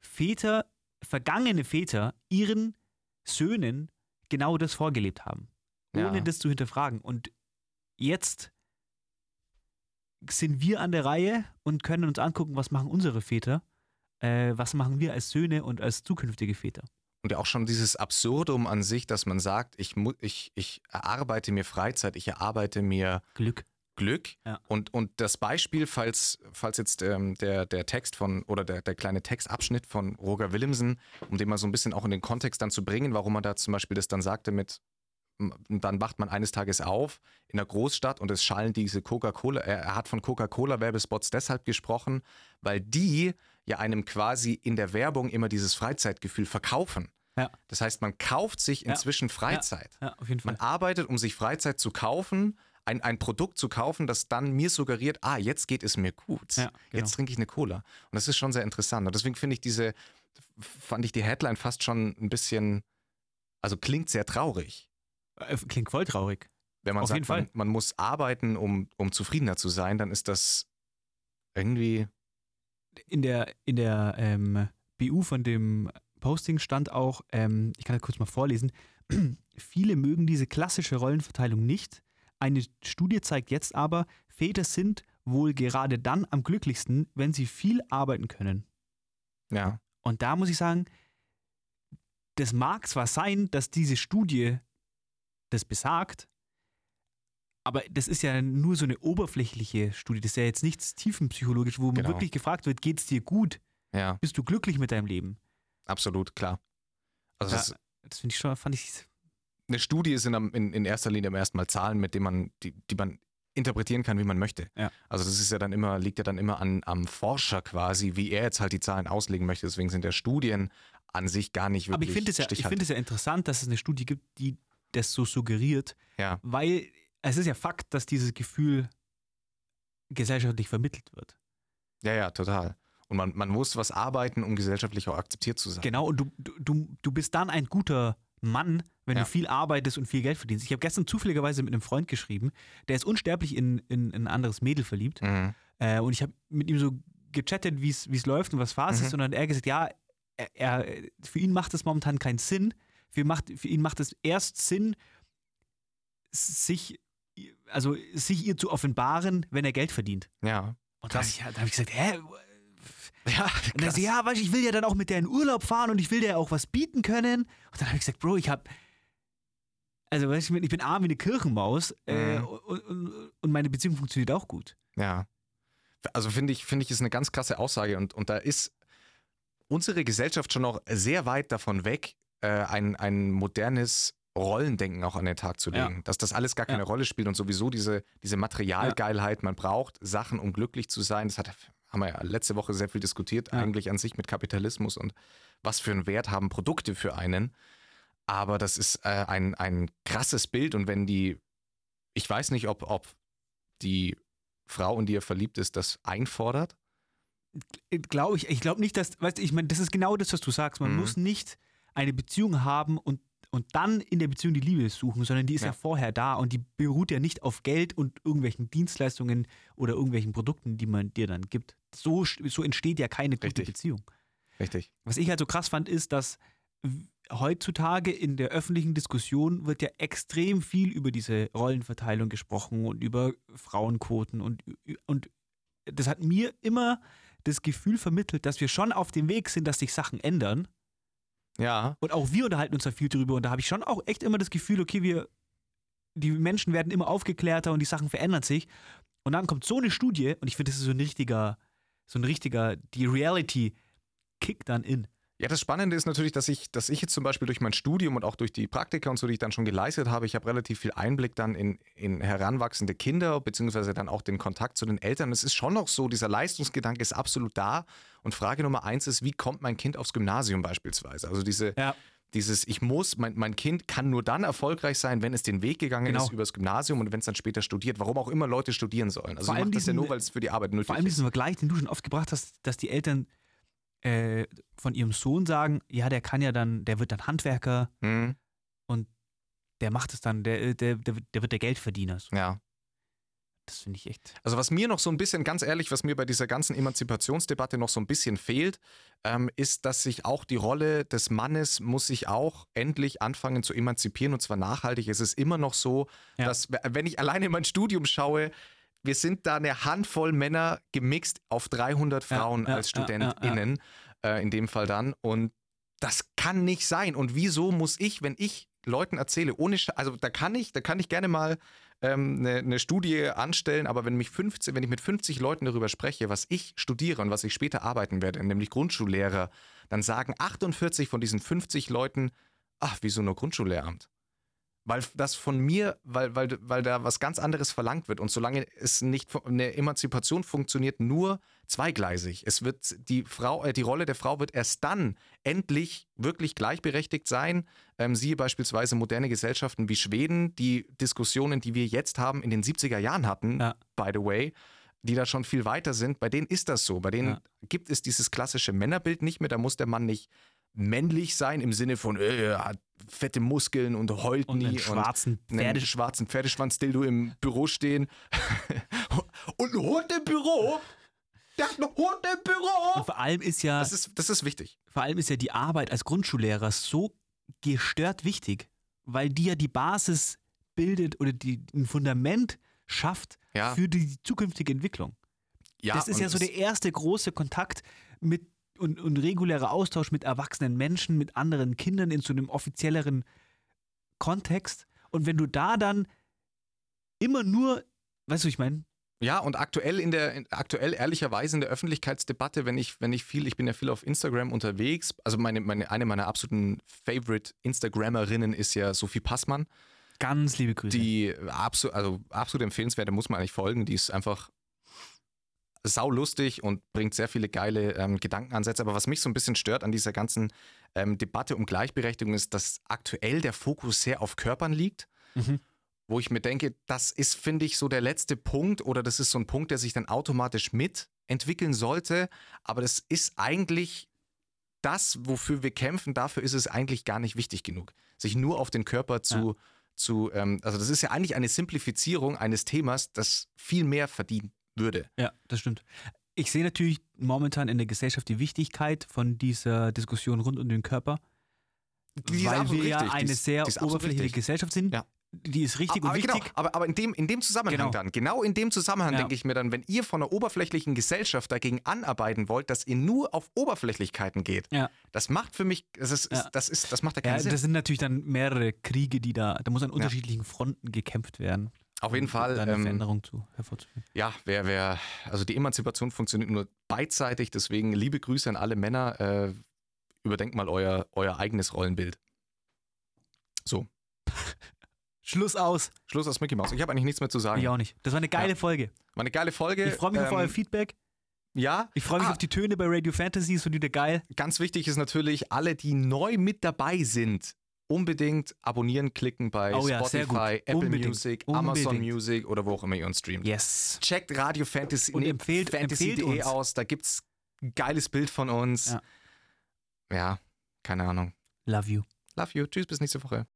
Speaker 4: Väter, vergangene Väter, ihren Söhnen genau das vorgelebt haben, ohne
Speaker 3: Ja.
Speaker 4: das zu hinterfragen. Und jetzt sind wir an der Reihe und können uns angucken, was machen unsere Väter, äh, was machen wir als Söhne und als zukünftige Väter.
Speaker 3: Und ja auch schon dieses Absurdum an sich, dass man sagt, ich, ich, ich erarbeite mir Freizeit, ich erarbeite mir
Speaker 4: Glück.
Speaker 3: Glück.
Speaker 4: Ja.
Speaker 3: Und, und das Beispiel, falls, falls jetzt ähm, der, der Text von oder der, der kleine Textabschnitt von Roger Willemsen, um den mal so ein bisschen auch in den Kontext dann zu bringen, warum er da zum Beispiel das dann sagte mit, dann wacht man eines Tages auf in einer Großstadt und es schallen diese Coca-Cola, er, er hat von Coca-Cola-Werbespots deshalb gesprochen, weil die ja einem quasi in der Werbung immer dieses Freizeitgefühl verkaufen.
Speaker 4: Ja.
Speaker 3: Das heißt, man kauft sich
Speaker 4: Ja.
Speaker 3: inzwischen Freizeit.
Speaker 4: Ja, jeden Fall.
Speaker 3: Man arbeitet, um sich Freizeit zu kaufen, ein, ein Produkt zu kaufen, das dann mir suggeriert, ah, jetzt geht es mir gut.
Speaker 4: Ja, genau.
Speaker 3: Jetzt trinke ich eine Cola. Und das ist schon sehr interessant. Und deswegen finde ich diese, fand ich die Headline fast schon ein bisschen, also klingt sehr traurig.
Speaker 4: Äh, Klingt voll traurig.
Speaker 3: Wenn man
Speaker 4: Auf
Speaker 3: sagt,
Speaker 4: jeden Fall.
Speaker 3: Man, man muss arbeiten, um, um zufriedener zu sein, dann ist das irgendwie,
Speaker 4: in der, in der ähm, BU von dem Posting stand auch, ähm, ich kann das kurz mal vorlesen, viele mögen diese klassische Rollenverteilung nicht. Eine Studie zeigt jetzt aber, Väter sind wohl gerade dann am glücklichsten, wenn sie viel arbeiten können.
Speaker 3: ja,
Speaker 4: Und da muss ich sagen, das mag zwar sein, dass diese Studie das besagt, aber das ist ja nur so eine oberflächliche Studie. Das ist ja jetzt nichts tiefenpsychologisch, wo man
Speaker 3: Genau.
Speaker 4: wirklich gefragt wird, geht es dir gut?
Speaker 3: ja,
Speaker 4: Bist du glücklich mit deinem Leben?
Speaker 3: absolut, klar. Also
Speaker 4: Ja.
Speaker 3: das,
Speaker 4: Das finde ich schon, fand ich.
Speaker 3: eine Studie sind am- in, in erster Linie erst mal Zahlen, mit denen man, die, die man interpretieren kann, wie man möchte.
Speaker 4: Ja.
Speaker 3: Also das ist ja dann immer, liegt ja dann immer an, am Forscher quasi, wie er jetzt halt die Zahlen auslegen möchte. Deswegen sind ja Studien an sich gar nicht wirklich
Speaker 4: Aber ich finde es ja, ich finde es ja interessant, dass es eine Studie gibt, die das so suggeriert,
Speaker 3: ja,
Speaker 4: weil es ist ja Fakt, dass dieses Gefühl gesellschaftlich vermittelt wird.
Speaker 3: ja, ja, total. Und man, man muss was arbeiten, um gesellschaftlich auch akzeptiert zu sein.
Speaker 4: Genau, und du, du- du, bist dann ein guter Mann, wenn
Speaker 3: Ja.
Speaker 4: du viel arbeitest und viel Geld verdienst. Ich habe gestern zufälligerweise mit einem Freund geschrieben, der ist unsterblich in, in, in ein anderes Mädel verliebt.
Speaker 3: Mhm.
Speaker 4: Äh, und ich habe mit ihm so gechattet, wie es wie es läuft und was Phase
Speaker 3: Mhm.
Speaker 4: ist. Und dann hat er gesagt, ja, er, er, für ihn macht es momentan keinen Sinn. Für, macht, für ihn macht es erst Sinn, sich also sich ihr zu offenbaren, wenn er Geld verdient.
Speaker 3: Ja.
Speaker 4: Und da habe ich, da hab ich gesagt, hä?
Speaker 3: Ja,
Speaker 4: Und er so, ja, weißt, du, ich will ja dann auch mit der in Urlaub fahren und ich will dir auch was bieten können. Und dann habe ich gesagt, Bro, ich habe, also weißt ich bin arm wie eine Kirchenmaus äh,
Speaker 3: Mhm.
Speaker 4: und, und, und meine Beziehung funktioniert auch gut.
Speaker 3: Ja. Also finde ich, finde ich, ist eine ganz krasse Aussage und, und da ist unsere Gesellschaft schon noch sehr weit davon weg, äh, ein, ein modernes Rollendenken auch an den Tag zu
Speaker 4: Ja.
Speaker 3: legen. Dass das alles gar keine
Speaker 4: Ja.
Speaker 3: Rolle spielt und sowieso diese, diese Materialgeilheit, man braucht Sachen, um glücklich zu sein. Das hat, haben wir ja letzte Woche sehr viel diskutiert,
Speaker 4: Ja.
Speaker 3: eigentlich an sich mit Kapitalismus und was für einen Wert haben Produkte für einen. Aber das ist äh, ein, ein krasses Bild und wenn die, ich weiß nicht, ob, ob die Frau, in die er verliebt ist, das einfordert.
Speaker 4: Glaube ich, ich glaube nicht, dass, weißt du, ich meine, das ist genau das, was du sagst. Man
Speaker 3: Mhm.
Speaker 4: muss nicht eine Beziehung haben und, und dann in der Beziehung die Liebe suchen, sondern die ist ja.
Speaker 3: Ja.
Speaker 4: vorher da und die beruht ja nicht auf Geld und irgendwelchen Dienstleistungen oder irgendwelchen Produkten, die man dir dann gibt. So, so entsteht ja keine gute
Speaker 3: Richtig.
Speaker 4: Beziehung.
Speaker 3: Richtig.
Speaker 4: Was ich halt so krass fand, ist, dass heutzutage in der öffentlichen Diskussion wird ja extrem viel über diese Rollenverteilung gesprochen und über Frauenquoten und, und das hat mir immer das Gefühl vermittelt, dass wir schon auf dem Weg sind, dass sich Sachen ändern.
Speaker 3: Ja,
Speaker 4: Und auch wir unterhalten uns da viel drüber. Und da habe ich schon auch echt immer das Gefühl, okay, wir, die Menschen werden immer aufgeklärter und die Sachen verändern sich. Und dann kommt so eine Studie, und ich finde, das ist so ein richtiger, so ein richtiger, die Reality kickt dann in.
Speaker 3: Ja, das Spannende ist natürlich, dass ich, dass ich jetzt zum Beispiel durch mein Studium und auch durch die Praktika und so, die ich dann schon geleistet habe, ich habe relativ viel Einblick dann in, in heranwachsende Kinder, beziehungsweise dann auch den Kontakt zu den Eltern. Es ist schon noch so, dieser Leistungsgedanke ist absolut da. Und Frage Nummer eins ist, wie kommt mein Kind aufs Gymnasium beispielsweise? Also diese,
Speaker 4: Ja.
Speaker 3: dieses, ich muss, mein, mein Kind kann nur dann erfolgreich sein, wenn es den Weg gegangen
Speaker 4: Genau.
Speaker 3: ist übers Gymnasium und wenn es dann später studiert, warum auch immer Leute studieren sollen. Also
Speaker 4: Vor
Speaker 3: ich mache das ja nur, weil es für die Arbeit nötig
Speaker 4: Vor allem
Speaker 3: ist.
Speaker 4: diesen Vergleich, den du schon oft gebracht hast, dass die Eltern äh, von ihrem Sohn sagen, ja, der kann ja dann, der wird dann Handwerker,
Speaker 3: Hm,
Speaker 4: der macht es dann, der, der, der, der wird der Geldverdiener. So,
Speaker 3: ja.
Speaker 4: Das finde ich echt.
Speaker 3: Also was mir noch so ein bisschen, ganz ehrlich, was mir bei dieser ganzen Emanzipationsdebatte noch so ein bisschen fehlt, ähm, ist, dass sich auch die Rolle des Mannes muss sich auch endlich anfangen zu emanzipieren und zwar nachhaltig. Es ist immer noch so,
Speaker 4: Ja.
Speaker 3: dass wenn ich alleine in mein Studium schaue, wir sind da eine Handvoll Männer gemixt auf 300
Speaker 4: Ja,
Speaker 3: Frauen
Speaker 4: ja,
Speaker 3: als. StudentInnen, Äh, in dem Fall dann. Und das kann nicht sein. Und wieso muss ich, wenn ich Leuten erzähle, ohne, Sch also da kann ich, da kann ich gerne mal ähm, eine, eine Studie anstellen, aber wenn mich 15, wenn ich mit 50 Leuten darüber spreche, was ich studiere und was ich später arbeiten werde, nämlich Grundschullehrer, dann sagen 48 von diesen 50 Leuten, ach, wieso nur Grundschullehramt? Weil das von mir, weil, weil, weil da was ganz anderes verlangt wird. Und solange es nicht, eine Emanzipation funktioniert nur zweigleisig. Es wird, die Frau, äh, die Rolle der Frau wird erst dann endlich wirklich gleichberechtigt sein. Ähm, siehe beispielsweise moderne Gesellschaften wie Schweden, die Diskussionen, die wir jetzt haben, in den 70er Jahren hatten,
Speaker 4: Ja.
Speaker 3: by the way, die da schon viel weiter sind. Bei denen ist das so. Bei denen
Speaker 4: Ja.
Speaker 3: gibt es dieses klassische Männerbild nicht mehr. Da muss der Mann nicht männlich sein im Sinne von äh, hat fette Muskeln und heult
Speaker 4: Und
Speaker 3: nie
Speaker 4: einen schwarzen
Speaker 3: einen
Speaker 4: Pferde.
Speaker 3: schwarzen Pferdeschwanzdildo im Büro stehen und ein Hund im Büro. Der hat einen Hund im
Speaker 4: Und
Speaker 3: Büro.
Speaker 4: vor allem ist ja,
Speaker 3: Das ist, das ist wichtig.
Speaker 4: vor allem ist ja die Arbeit als Grundschullehrer so gestört wichtig, weil die ja die Basis bildet oder die ein Fundament schafft
Speaker 3: Ja.
Speaker 4: für die zukünftige Entwicklung.
Speaker 3: Ja,
Speaker 4: das ist
Speaker 3: und
Speaker 4: ja so der erste große Kontakt mit und, und regulärer Austausch mit erwachsenen Menschen, mit anderen Kindern in so einem offizielleren Kontext. Und wenn du da dann immer nur, weißt du, ich meine,
Speaker 3: Ja, und aktuell in der, in, aktuell ehrlicherweise in der Öffentlichkeitsdebatte, wenn ich, wenn ich viel, ich bin ja viel auf Instagram unterwegs, also meine, meine, eine meiner absoluten Favorite Instagrammerinnen ist ja Sophie Passmann,
Speaker 4: ganz liebe Grüße.
Speaker 3: die absolut, also absolut empfehlenswert, da muss man eigentlich folgen, die ist einfach saulustig und bringt sehr viele geile ähm, Gedankenansätze. Aber was mich so ein bisschen stört an dieser ganzen ähm, Debatte um Gleichberechtigung ist, dass aktuell der Fokus sehr auf Körpern liegt
Speaker 4: Mhm.
Speaker 3: wo ich mir denke, das ist, finde ich, so der letzte Punkt oder das ist so ein Punkt, der sich dann automatisch mitentwickeln sollte. Aber das ist eigentlich das, wofür wir kämpfen, dafür ist es eigentlich gar nicht wichtig genug, sich nur auf den Körper zu, zu ähm, also das ist ja eigentlich eine Simplifizierung eines Themas, das viel mehr verdienen würde.
Speaker 4: Ja, das stimmt. Ich sehe natürlich momentan in der Gesellschaft die Wichtigkeit von dieser Diskussion rund um den Körper,
Speaker 3: Die
Speaker 4: weil wir ja.
Speaker 3: Die
Speaker 4: eine
Speaker 3: ist-
Speaker 4: sehr
Speaker 3: die
Speaker 4: oberflächliche
Speaker 3: richtig.
Speaker 4: Gesellschaft sind.
Speaker 3: Ja.
Speaker 4: Die ist richtig
Speaker 3: aber,
Speaker 4: und
Speaker 3: genau,
Speaker 4: wichtig.
Speaker 3: aber, aber in, dem, in dem Zusammenhang
Speaker 4: Genau.
Speaker 3: dann, genau in dem Zusammenhang
Speaker 4: Ja.
Speaker 3: denke ich mir dann, wenn ihr von einer oberflächlichen Gesellschaft dagegen anarbeiten wollt, dass ihr nur auf Oberflächlichkeiten geht,
Speaker 4: Ja.
Speaker 3: das macht für mich, das ist,
Speaker 4: Ja.
Speaker 3: das ist, das macht ja
Speaker 4: Ja,
Speaker 3: keinen Sinn.
Speaker 4: das sind natürlich dann mehrere Kriege, die da, da muss an unterschiedlichen Fronten gekämpft werden.
Speaker 3: Auf jeden Fall,
Speaker 4: eine
Speaker 3: ähm,
Speaker 4: Veränderung zu, hervorzuführen.
Speaker 3: Ja, wer, wer, also die Emanzipation funktioniert nur beidseitig, deswegen liebe Grüße an alle Männer. Äh, überdenkt mal euer, euer eigenes Rollenbild. So,
Speaker 4: Schluss aus.
Speaker 3: Schluss aus Mickey Mouse. Ich habe eigentlich nichts mehr zu sagen.
Speaker 4: Ich auch nicht. Das war eine geile
Speaker 3: Ja.
Speaker 4: Folge.
Speaker 3: War eine geile Folge.
Speaker 4: Ich freue mich auf
Speaker 3: Ähm,
Speaker 4: euer Feedback.
Speaker 3: Ja,
Speaker 4: Ich freue mich
Speaker 3: Ah.
Speaker 4: auf die Töne bei Radio Fantasy, ist wieder geil.
Speaker 3: ganz wichtig ist natürlich, alle, die neu mit dabei sind, unbedingt abonnieren klicken bei
Speaker 4: Oh ja,
Speaker 3: Spotify. Apple
Speaker 4: Unbedingt.
Speaker 3: Music, Amazon
Speaker 4: Unbedingt.
Speaker 3: Music oder wo auch immer ihr uns streamt.
Speaker 4: Yes.
Speaker 3: Checkt Radio Fantasy,
Speaker 4: Und empfehlt-
Speaker 3: Fantasy.de
Speaker 4: empfehlt uns.
Speaker 3: aus, da gibt's ein geiles Bild von uns.
Speaker 4: Ja.
Speaker 3: ja, keine Ahnung.
Speaker 4: Love you.
Speaker 3: Love you. Tschüss, bis nächste Woche.